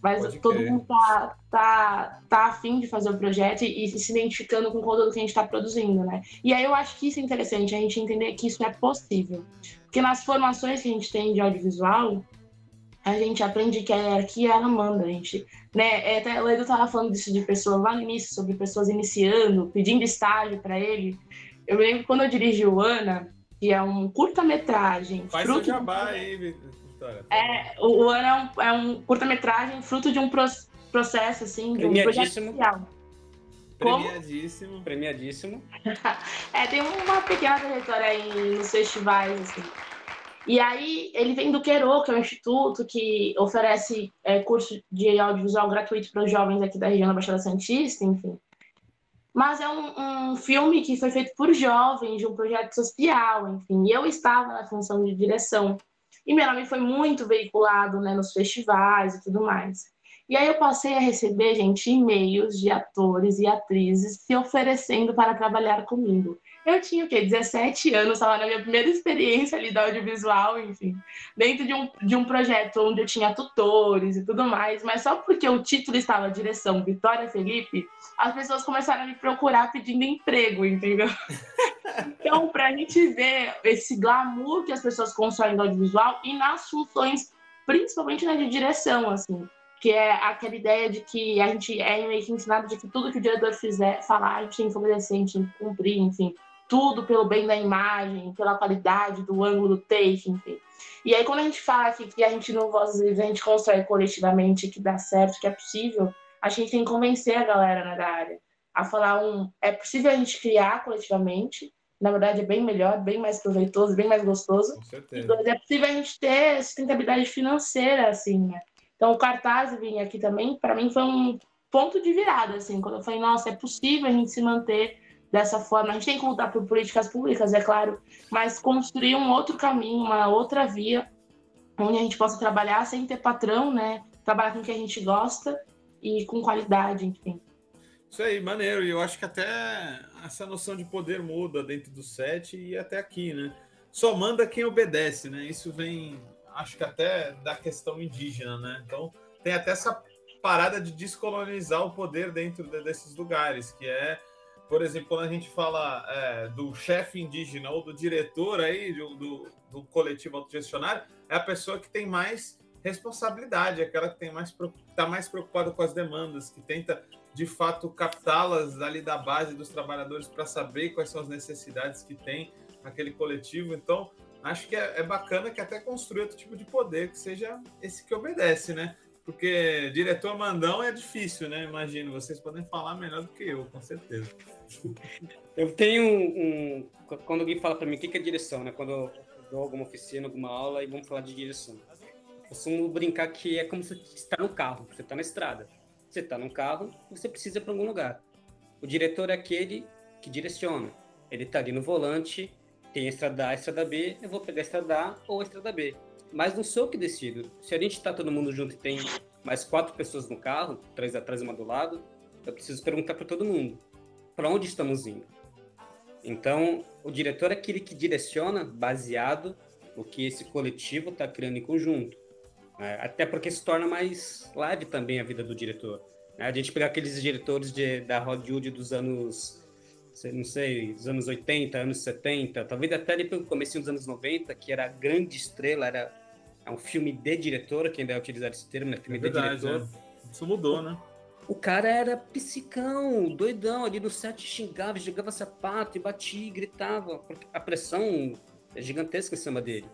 S1: Mas Pode todo mundo tá, tá, tá afim de fazer o projeto e, e se identificando com o conteúdo que a gente está produzindo, né? E aí eu acho que isso é interessante, a gente entender que isso é possível. Porque nas formações que a gente tem de audiovisual, a gente aprende que a hierarquia ela manda, a gente, né? É, até o Edu estava falando disso de pessoas lá no início, sobre pessoas iniciando, pedindo estágio para ele. Eu lembro quando eu dirigi o Ana, que é um curta-metragem.
S2: Faz fruto seu jabá de... aí,
S1: Vitória. É, o, o Ana é um, é um curta-metragem fruto de um pro, processo, assim, de um projeto social.
S3: Premiadíssimo, premiadíssimo.
S1: é, tem uma pequena trajetória aí nos festivais, assim. E aí ele vem do Quero, que é um instituto que oferece é, curso de audiovisual gratuito para os jovens aqui da região da Baixada Santista, enfim. Mas é um, um, filme que foi feito por jovens, de um projeto social, enfim. E eu estava na função de direção. E meu nome foi muito veiculado né, nos festivais e tudo mais. E aí eu passei a receber, gente, e-mails de atores e atrizes se oferecendo para trabalhar comigo. Eu tinha o quê? 17 anos, estava na minha primeira experiência ali da audiovisual, enfim, dentro de um, de um projeto onde eu tinha tutores e tudo mais, mas só porque o título estava direção Vitória Felipe, as pessoas começaram a me procurar pedindo emprego, entendeu? então, para a gente ver esse glamour que as pessoas consomem no audiovisual e nas funções, principalmente na de direção, assim que é aquela ideia de que a gente é meio que ensinado de que tudo que o diretor fizer, falar, a gente tem que obedecer, a gente tem que cumprir, enfim tudo pelo bem da imagem, pela qualidade do ângulo do take, enfim. E aí, quando a gente fala que, que a gente no Vozes Livres, a gente constrói coletivamente, que dá certo, que é possível, a gente tem que convencer a galera né, da área a falar um... É possível a gente criar coletivamente, na verdade é bem melhor, bem mais proveitoso, bem mais gostoso. Com certeza. E dois, é possível a gente ter sustentabilidade financeira, assim, né? Então, o cartaz vir aqui também, para mim, foi um ponto de virada, assim, quando eu falei, nossa, é possível a gente se manter dessa forma. A gente tem que lutar por políticas públicas, é claro, mas construir um outro caminho, uma outra via, onde a gente possa trabalhar sem ter patrão, né? Trabalhar com o que a gente gosta e com qualidade, enfim.
S2: Isso aí, maneiro. E eu acho que até essa noção de poder muda dentro do set e até aqui, né? Só manda quem obedece, né? Isso vem, acho que até da questão indígena, né? Então tem até essa parada de descolonizar o poder dentro desses lugares, que é por exemplo, quando a gente fala é, do chefe indígena ou do diretor aí do, do, do coletivo autogestionário, é a pessoa que tem mais responsabilidade, aquela que tem mais está mais preocupada com as demandas, que tenta de fato captá-las ali da base dos trabalhadores para saber quais são as necessidades que tem aquele coletivo. Então, acho que é, é bacana que até construir outro tipo de poder que seja esse que obedece, né? Porque diretor mandão é difícil, né? Imagino, vocês podem falar melhor do que eu, com certeza.
S3: Eu tenho um. Quando alguém fala para mim o que é direção, né? Quando eu dou alguma oficina, alguma aula e vamos falar de direção. Eu costumo brincar que é como se você está no carro, você está na estrada. Você está no carro, você precisa ir para algum lugar. O diretor é aquele que direciona. Ele está ali no volante, tem a estrada A, a estrada B, eu vou pegar a estrada A ou a estrada B mas não sou eu que decido. Se a gente está todo mundo junto e tem mais quatro pessoas no carro, três atrás e uma do lado, eu preciso perguntar para todo mundo: para onde estamos indo? Então, o diretor é aquele que direciona baseado no que esse coletivo está criando em conjunto. Né? Até porque se torna mais leve também a vida do diretor. Né? A gente pegar aqueles diretores de, da Hollywood dos anos, não sei, dos anos 80, anos 70, talvez até ali pelo começo dos anos 90, que era grande estrela, era é um filme de diretor, que ainda é utilizar esse termo, né? Filme é verdade, de diretor.
S2: É. Isso mudou, né?
S3: O cara era psicão, doidão, ali no set xingava, jogava sapato e batia, gritava, porque a pressão é gigantesca em cima dele.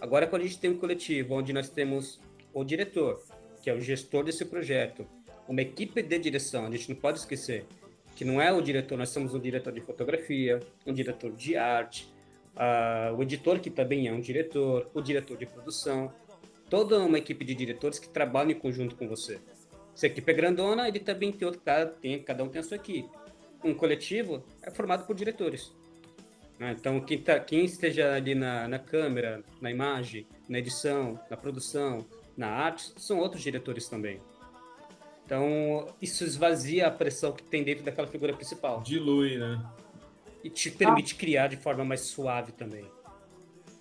S3: Agora, quando a gente tem um coletivo onde nós temos o diretor, que é o gestor desse projeto, uma equipe de direção, a gente não pode esquecer que não é o diretor, nós temos um diretor de fotografia, um diretor de arte, uh, o editor que também é um diretor, o diretor de produção, toda uma equipe de diretores que trabalham em conjunto com você. Se a equipe é grandona, ele também tem outro cara, tem, cada um tem a sua equipe. Um coletivo é formado por diretores. Né? Então, quem, tá, quem esteja ali na, na câmera, na imagem, na edição, na produção, na arte, são outros diretores também. Então, isso esvazia a pressão que tem dentro daquela figura principal.
S2: Dilui, né?
S3: E te permite ah. criar de forma mais suave também.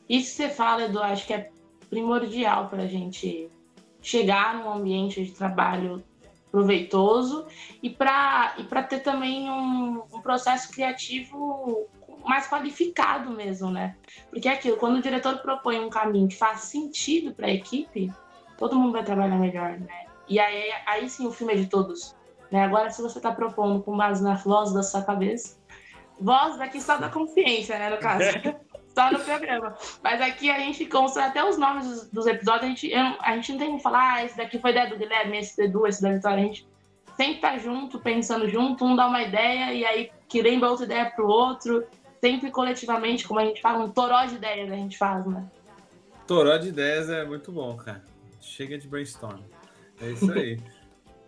S1: Isso que você fala, Edu, acho que é primordial para a gente chegar num ambiente de trabalho proveitoso e para e ter também um, um, processo criativo mais qualificado mesmo, né? Porque é aquilo, quando o diretor propõe um caminho que faz sentido para a equipe, todo mundo vai trabalhar melhor, né? E aí, aí sim o filme é de todos. Né? Agora, se você está propondo com base na voz da sua cabeça, voz daqui só da consciência, né, no caso. só no programa. Mas aqui a gente consta até os nomes dos, dos episódios, a gente, a gente não tem que falar, ah, esse daqui foi ideia do Guilherme, esse do Edu, esse da Vitória. A gente sempre tá junto, pensando junto, um dá uma ideia e aí que lembra outra ideia pro outro, sempre coletivamente, como a gente fala, um toró de ideias a gente faz, né?
S2: Toró de ideias é muito bom, cara. Chega de brainstorm. É isso aí.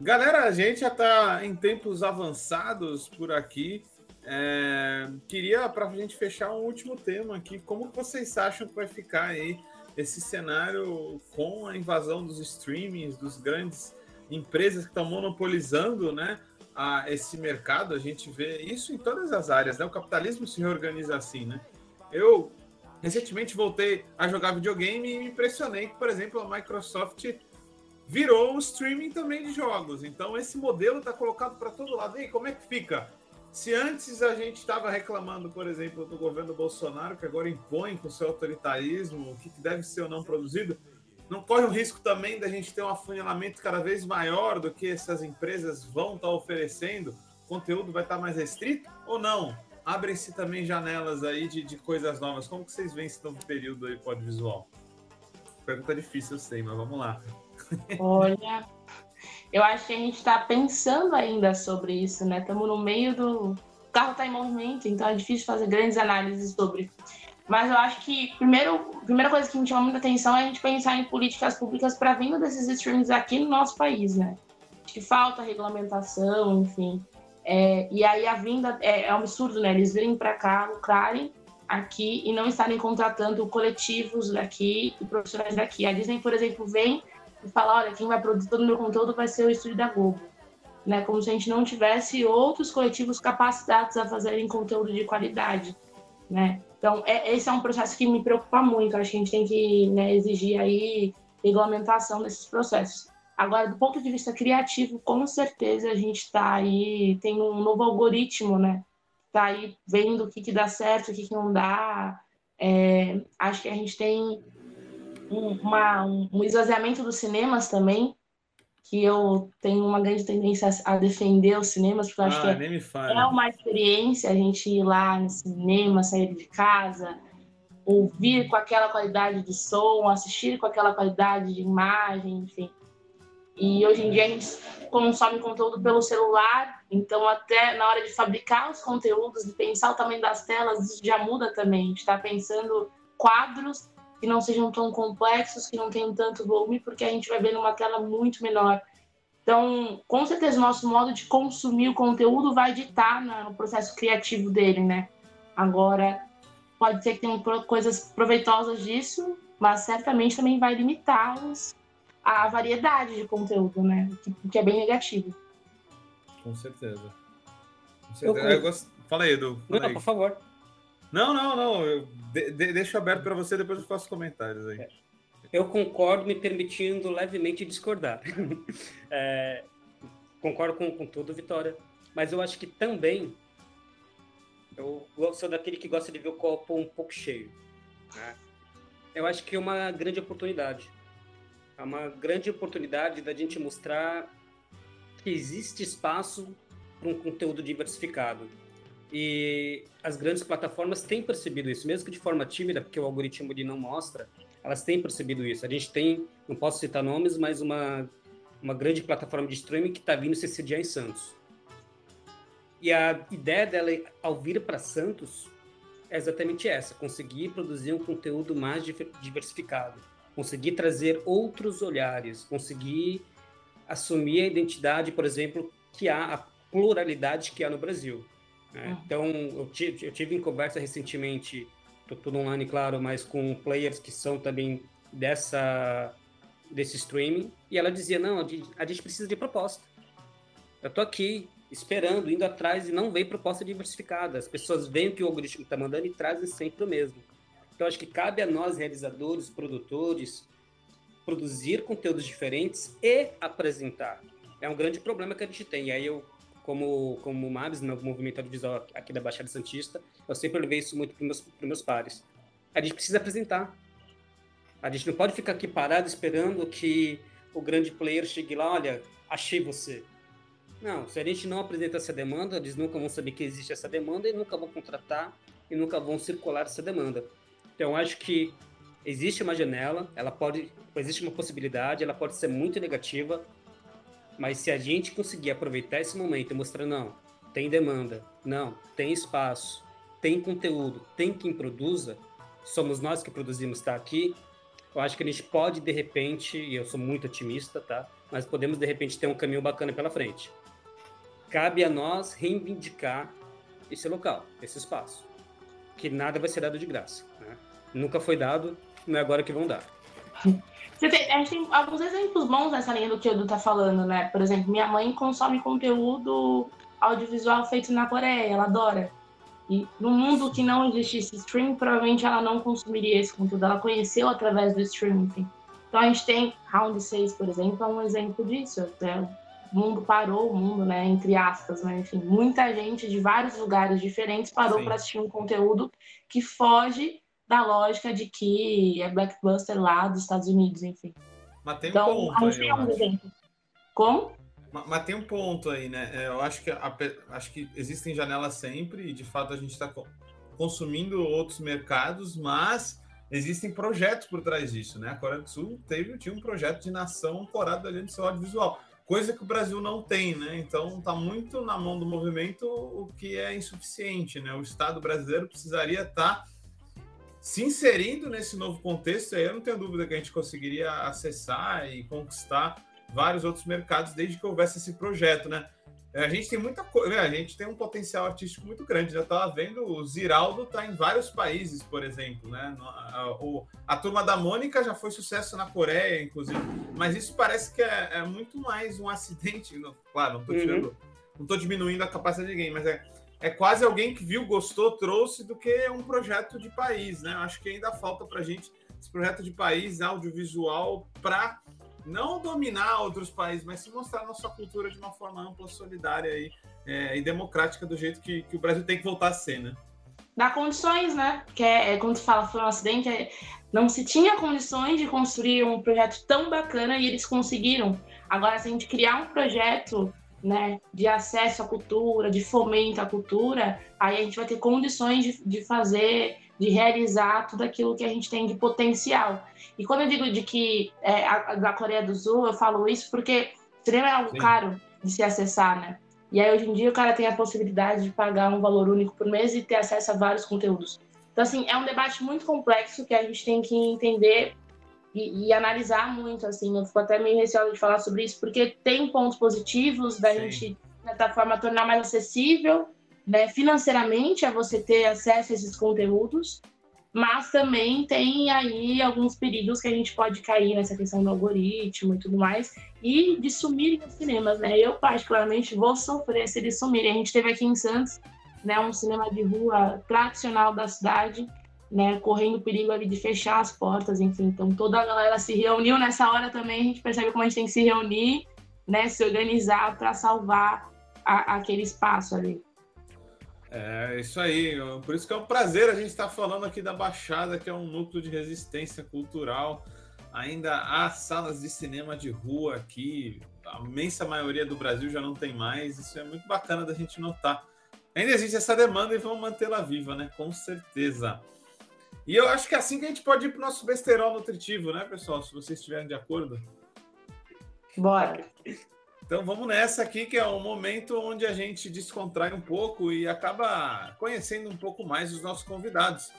S2: Galera, a gente já tá em tempos avançados por aqui. É, queria, para a gente fechar um último tema aqui, como vocês acham que vai ficar aí esse cenário com a invasão dos streamings, dos grandes empresas que estão monopolizando né, a, esse mercado? A gente vê isso em todas as áreas, né? O capitalismo se reorganiza assim, né? Eu recentemente voltei a jogar videogame e me impressionei que, por exemplo, a Microsoft virou um streaming também de jogos. Então esse modelo está colocado para todo lado. E aí, como é que fica? Se antes a gente estava reclamando, por exemplo, do governo Bolsonaro, que agora impõe com seu autoritarismo o que deve ser ou não produzido, não corre o risco também da gente ter um afunilamento cada vez maior do que essas empresas vão estar tá oferecendo? O conteúdo vai estar tá mais restrito ou não? Abrem-se também janelas aí de, de coisas novas. Como que vocês veem esse novo período aí pode visual? Pergunta difícil, eu sei, mas vamos lá.
S1: Olha, eu acho que a gente está pensando ainda sobre isso, né? Estamos no meio do. O carro está em movimento, então é difícil fazer grandes análises sobre. Mas eu acho que primeiro, a primeira coisa que me chama muita atenção é a gente pensar em políticas públicas para a vinda desses streams aqui no nosso país, né? Acho que falta regulamentação, enfim. É, e aí a vinda é, é um absurdo, né? Eles virem para cá, lucrarem aqui e não estarem contratando coletivos daqui e profissionais daqui. A Disney, por exemplo, vem e falar, olha, quem vai produzir todo o meu conteúdo vai ser o estúdio da Globo. Né? Como se a gente não tivesse outros coletivos capacitados a fazerem conteúdo de qualidade, né? Então, é, esse é um processo que me preocupa muito. Acho que a gente tem que né, exigir aí regulamentação desses processos. Agora, do ponto de vista criativo, com certeza a gente está aí, tem um novo algoritmo, né? Está aí vendo o que, que dá certo, o que, que não dá. É, acho que a gente tem um, uma, um esvaziamento dos cinemas também, que eu tenho uma grande tendência a defender os cinemas, porque eu acho ah, que é, uma experiência a gente ir lá no cinema, sair de casa, ouvir com aquela qualidade de som, assistir com aquela qualidade de imagem, enfim. E hoje em dia a gente consome conteúdo pelo celular, então até na hora de fabricar os conteúdos, de pensar o tamanho das telas, isso já muda também. A gente está pensando quadros que não sejam tão complexos, que não tenham tanto volume, porque a gente vai ver numa tela muito menor. Então, com certeza, o nosso modo de consumir o conteúdo vai ditar no processo criativo dele, né? Agora, pode ser que tenham coisas proveitosas disso, mas certamente também vai limitar a variedade de conteúdo, né? O que é bem negativo.
S2: Com certeza. Com certeza. Eu... Eu gost... Fala aí, Edu.
S3: Fala
S2: Não,
S3: aí. por favor.
S2: Não, não, não. Eu de, de, deixo aberto para você, depois eu faço comentários aí. É.
S3: Eu concordo, me permitindo levemente discordar. é, concordo com, com tudo, Vitória. Mas eu acho que também eu sou daquele que gosta de ver o copo um pouco cheio. Né? Eu acho que é uma grande oportunidade. É uma grande oportunidade da gente mostrar que existe espaço para um conteúdo diversificado. E as grandes plataformas têm percebido isso, mesmo que de forma tímida, porque o algoritmo ele não mostra, elas têm percebido isso. A gente tem, não posso citar nomes, mas uma, uma grande plataforma de streaming que está vindo se sediar em Santos. E a ideia dela, ao vir para Santos, é exatamente essa: conseguir produzir um conteúdo mais diversificado, conseguir trazer outros olhares, conseguir assumir a identidade, por exemplo, que há, a pluralidade que há no Brasil. Né? Uhum. Então, eu tive, eu tive em conversa recentemente, tudo online, claro, mas com players que são também dessa desse streaming, e ela dizia, não, a gente precisa de proposta. Eu tô aqui esperando, indo atrás e não vem proposta diversificada. As pessoas veem o que o algoritmo está mandando e trazem sempre o mesmo. Então, acho que cabe a nós, realizadores, produtores, produzir conteúdos diferentes e apresentar. É um grande problema que a gente tem. E aí eu como, como MABS, no movimento audiovisual aqui da Baixada Santista, eu sempre levei isso muito para meus, os meus pares. A gente precisa apresentar. A gente não pode ficar aqui parado esperando que o grande player chegue lá, olha, achei você. Não, se a gente não apresenta essa demanda, eles nunca vão saber que existe essa demanda e nunca vão contratar e nunca vão circular essa demanda. Então, acho que existe uma janela, ela pode, existe uma possibilidade, ela pode ser muito negativa, mas se a gente conseguir aproveitar esse momento e mostrar, não, tem demanda, não, tem espaço, tem conteúdo, tem quem produza, somos nós que produzimos, tá aqui, eu acho que a gente pode, de repente, e eu sou muito otimista, tá? Mas podemos, de repente, ter um caminho bacana pela frente. Cabe a nós reivindicar esse local, esse espaço. Que nada vai ser dado de graça. Né? Nunca foi dado, não é agora que vão dar.
S1: Você tem, a gente tem alguns exemplos bons nessa linha do que o Edu tá falando, né? Por exemplo, minha mãe consome conteúdo audiovisual feito na Coreia, ela adora. E no mundo que não existisse stream, provavelmente ela não consumiria esse conteúdo. Ela conheceu através do streaming. Então a gente tem Round 6, por exemplo, é um exemplo disso. É, o mundo parou, o mundo, né, entre aspas, mas enfim, muita gente de vários lugares diferentes parou para assistir um conteúdo que foge da lógica de que é blockbuster lá dos Estados Unidos, enfim.
S2: Mas tem então, um ponto a gente aí, tem.
S1: Como?
S2: Mas, mas, tem um ponto aí, né? É, eu acho que, a, acho que existem janelas sempre e, de fato, a gente está consumindo outros mercados, mas existem projetos por trás disso, né? A Coreia do Sul teve, tinha um projeto de nação ancorado ali no seu audiovisual, coisa que o Brasil não tem, né? Então está muito na mão do movimento o que é insuficiente, né? O Estado brasileiro precisaria estar tá se inserindo nesse novo contexto, aí eu não tenho dúvida que a gente conseguiria acessar e conquistar vários outros mercados desde que houvesse esse projeto, né? A gente tem muita coisa, né? a gente tem um potencial artístico muito grande. Já estava vendo, o Ziraldo está em vários países, por exemplo, né? A, o, a turma da Mônica já foi sucesso na Coreia, inclusive, mas isso parece que é, é muito mais um acidente. Não, claro, não estou uhum. tirando, uhum. não estou diminuindo a capacidade de ninguém, mas é é quase alguém que viu, gostou, trouxe do que um projeto de país, né? Acho que ainda falta para a gente esse projeto de país audiovisual para não dominar outros países, mas se mostrar nossa cultura de uma forma ampla, solidária e, é, e democrática do jeito que, que, o Brasil tem que voltar a ser, né?
S1: Dá condições, né? Que é, é quando tu fala foi um acidente, é, não se tinha condições de construir um projeto tão bacana e eles conseguiram. Agora, se a gente criar um projeto né, de acesso à cultura, de fomento à cultura, aí a gente vai ter condições de, de fazer, de realizar tudo aquilo que a gente tem de potencial. E quando eu digo de que é, a, da Coreia do Sul, eu falo isso porque cinema é algo Sim. caro de se acessar, né? E aí hoje em dia o cara tem a possibilidade de pagar um valor único por mês e ter acesso a vários conteúdos. Então, assim, é um debate muito complexo que a gente tem que entender e, e, analisar muito, assim. Eu fico até meio receosa de falar sobre isso, porque tem pontos positivos da Sim. gente, de certa forma, tornar mais acessível, né, financeiramente, a você ter acesso a esses conteúdos, mas também tem aí alguns perigos que a gente pode cair nessa questão do algoritmo e tudo mais, e de sumirem os cinemas, né? Eu, particularmente, vou sofrer se eles sumirem. A gente teve aqui em Santos né, um cinema de rua tradicional da cidade, né, correndo o perigo ali de fechar as portas, enfim. Então toda a galera se reuniu nessa hora também, a gente percebe como a gente tem que se reunir, né, se organizar para salvar a, aquele espaço ali.
S2: É, isso aí. Por isso que é um prazer a gente estar falando aqui da Baixada, que é um núcleo de resistência cultural. Ainda há salas de cinema de rua aqui. A imensa maioria do Brasil já não tem mais. Isso é muito bacana da gente notar. Ainda existe essa demanda e vamos mantê-la viva, né? Com certeza. E eu acho que é assim que a gente pode ir para o nosso besterol nutritivo, né, pessoal? Se vocês estiverem de acordo.
S1: Bora.
S2: Então vamos nessa aqui, que é um momento onde a gente descontrai um pouco e acaba conhecendo um pouco mais os nossos convidados.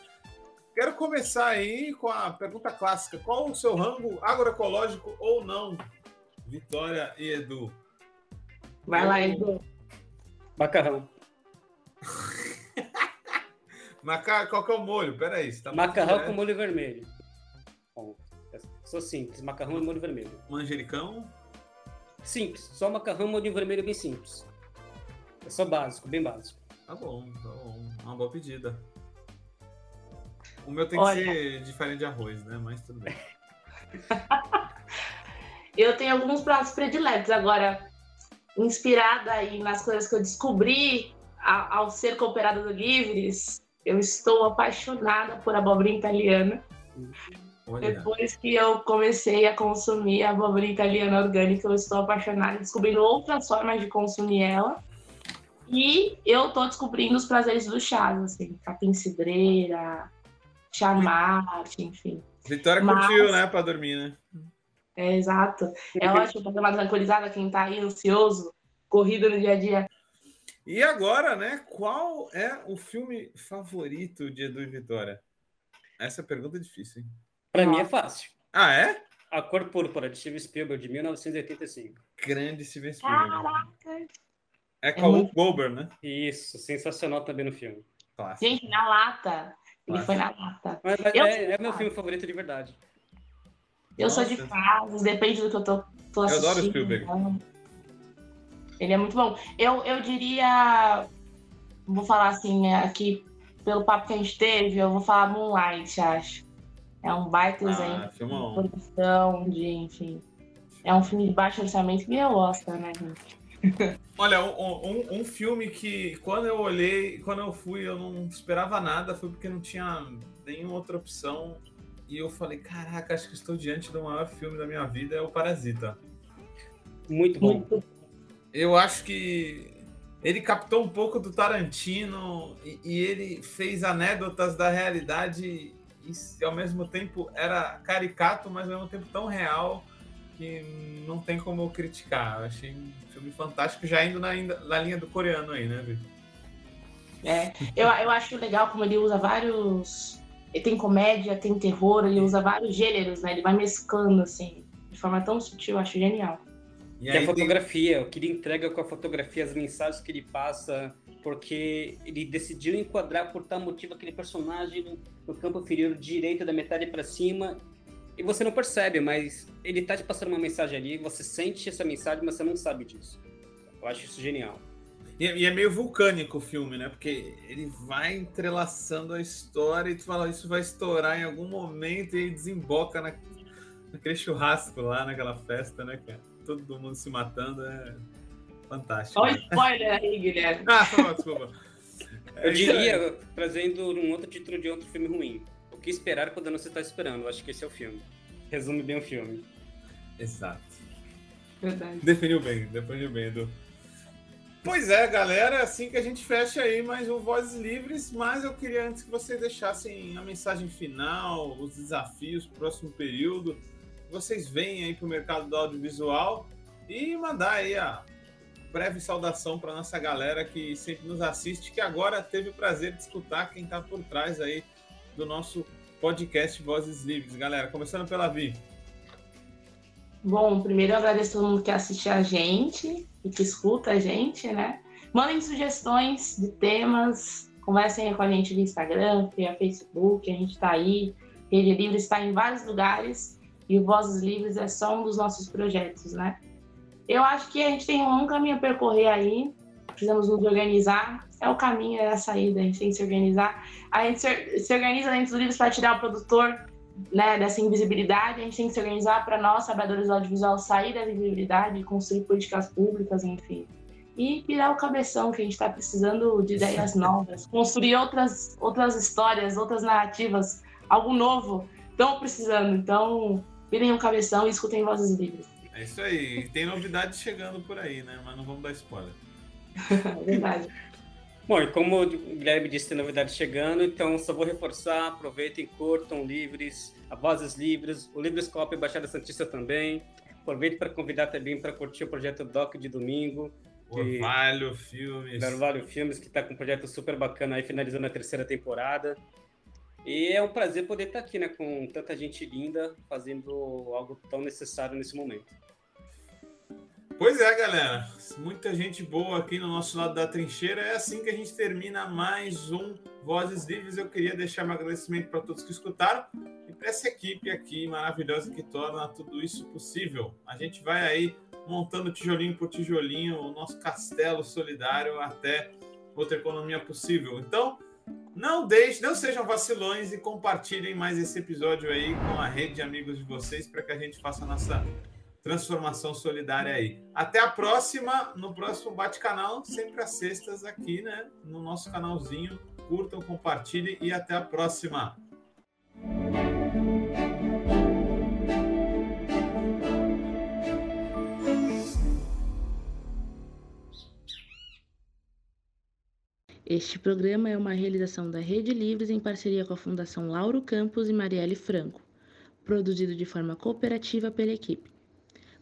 S2: Quero começar aí com a pergunta clássica: qual o seu rango agroecológico ou não? Vitória e Edu.
S1: Vai lá, Edu.
S3: Macarrão.
S2: Maca... Qual que é o molho? Peraí.
S3: Tá macarrão com molho vermelho. Bom, sou simples, macarrão e molho vermelho.
S2: Manjericão?
S3: Simples, só macarrão e molho vermelho bem simples. É só básico, bem básico.
S2: Tá bom, tá bom. Uma boa pedida. O meu tem Olha... que ser diferente de arroz, né? Mas tudo bem.
S1: eu tenho alguns pratos prediletos. Agora, inspirada aí nas coisas que eu descobri ao ser cooperada do Livres, eu estou apaixonada por abobrinha italiana. Olha. Depois que eu comecei a consumir a abóbora italiana orgânica, eu estou apaixonada, descobrindo outras formas de consumir ela. E eu estou descobrindo os prazeres do chá, assim, capim cidreira, chamate, enfim.
S2: Vitória Mas... curtiu, né, para dormir, né?
S1: É, exato. É ótimo para dar uma tranquilizada quem está aí ansioso, corrido no dia a dia.
S2: E agora, né, qual é o filme favorito de Edu e Vitória? Essa pergunta é difícil, hein?
S3: Para mim é fácil.
S2: Ah, é?
S3: A Cor Púrpura, de Steven Spielberg, de 1985.
S2: Grande Steven Spielberg. Caraca! É com é o Goldberg, né?
S3: Isso, sensacional também no filme.
S1: Clássico. Gente, na lata. Ele foi na lata.
S3: Mas, mas é, é meu filme favorito de verdade.
S1: Eu Nossa. sou de fases, depende do que eu tô, tô assistindo.
S2: Eu adoro Spielberg. Então,
S1: ele é muito bom. Eu, eu diria, vou falar assim, aqui, pelo papo que a gente teve, eu vou falar Moonlight, acho. É um baita ah, exemplo de produção, de, enfim. É um filme de baixo orçamento que eu Oscar, né, gente?
S2: Olha, um, um, um, filme que quando eu olhei, quando eu fui, eu não esperava nada, foi porque não tinha nenhuma outra opção. E eu falei, caraca, acho que estou diante do maior filme da minha vida, é o Parasita.
S3: Muito bom.
S2: Eu acho que ele captou um pouco do Tarantino e, e ele fez anedotas da realidade e ao mesmo tempo era caricato, mas ao mesmo tempo tão real que não tem como eu criticar. Eu achei um filme fantástico, já indo na, na linha do coreano aí, né, Vitor?
S1: É, eu, eu acho legal como ele usa vários. Ele tem comédia, tem terror, ele usa vários gêneros, né? Ele vai mesclando, assim, de forma tão sutil, eu acho genial.
S3: E, e a fotografia, tem... o que ele entrega com a fotografia, as mensagens que ele passa, porque ele decidiu enquadrar por tal motivo aquele personagem no campo inferior direito da metade para cima e você não percebe, mas ele tá te passando uma mensagem ali, você sente essa mensagem, mas você não sabe disso. Eu acho isso genial.
S2: E, e é meio vulcânico o filme, né? Porque ele vai entrelaçando a história e tu fala, isso vai estourar em algum momento e aí desemboca na, naquele churrasco lá, naquela festa, né, cara? Todo mundo se matando, é fantástico.
S1: Olha o spoiler aí, Guilherme.
S2: Ah, desculpa.
S3: Eu diria, trazendo um outro título de outro filme ruim. O que esperar quando não se está esperando? Acho que esse é o filme. Resume bem o filme.
S2: Exato.
S1: Verdade.
S2: Definiu bem, definiu bem, Edu. Pois é, galera, é assim que a gente fecha aí mais um Vozes Livres, mas eu queria antes que vocês deixassem a mensagem final, os desafios, próximo período, vocês veem aí para o mercado do audiovisual e mandar aí a breve saudação para nossa galera que sempre nos assiste, que agora teve o prazer de escutar quem está por trás aí do nosso podcast Vozes Livres. Galera, começando pela Vi.
S1: Bom, primeiro eu agradeço todo mundo que assiste a gente e que escuta a gente, né? Mandem sugestões de temas, conversem com a gente no Instagram, via Facebook, a gente está aí. Rede Livre está em vários lugares e Vozes Livres é só um dos nossos projetos, né? Eu acho que a gente tem um caminho a percorrer aí, precisamos nos organizar, é o caminho, é a saída, a gente tem que se organizar. A gente se, se organiza dentro dos livros para tirar o produtor né, dessa invisibilidade, a gente tem que se organizar para nós, trabalhadores do audiovisual, sair da invisibilidade, construir políticas públicas, enfim. E virar o cabeção, que a gente está precisando de ideias novas, construir outras, outras histórias, outras narrativas, algo novo. Estão precisando, então virem o cabeção e escutem vozes livres.
S2: É isso aí. Tem novidades chegando por aí, né? Mas não vamos dar spoiler.
S1: verdade.
S3: Bom, e como o Guilherme disse, tem novidades chegando, então só vou reforçar, aproveitem, curtam livres, a Vozes Livres, o Libroscópio Baixada Santista também. Aproveito para convidar também para curtir o projeto Doc de domingo.
S2: Orvalho Filmes.
S3: Orvalho Filmes, que está com um projeto super bacana aí, finalizando a terceira temporada. E é um prazer poder estar aqui, né, com tanta gente linda, fazendo algo tão necessário nesse momento.
S2: Pois é, galera. Muita gente boa aqui no nosso lado da trincheira. É assim que a gente termina mais um Vozes Livres. Eu queria deixar meu agradecimento para todos que escutaram e para essa equipe aqui maravilhosa que torna tudo isso possível. A gente vai aí montando tijolinho por tijolinho o nosso castelo solidário até outra economia possível. Então, não deixem, não sejam vacilões e compartilhem mais esse episódio aí com a rede de amigos de vocês para que a gente faça a nossa transformação solidária aí. Até a próxima, no próximo Bate-Canal, sempre às sextas aqui, né? No nosso canalzinho. Curtam, compartilhem e até a próxima.
S1: Este programa é uma realização da Rede Livres em parceria com a Fundação Lauro Campos e Marielle Franco, produzido de forma cooperativa pela equipe.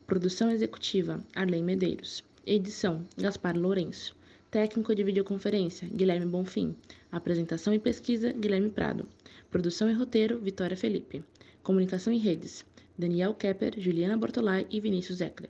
S1: Produção executiva: Arlen Medeiros. Edição: Gaspar Lourenço. Técnico de videoconferência: Guilherme Bonfim. Apresentação e pesquisa: Guilherme Prado. Produção e roteiro: Vitória Felipe. Comunicação e redes: Daniel Kepper, Juliana Bortolai e Vinícius Eckler.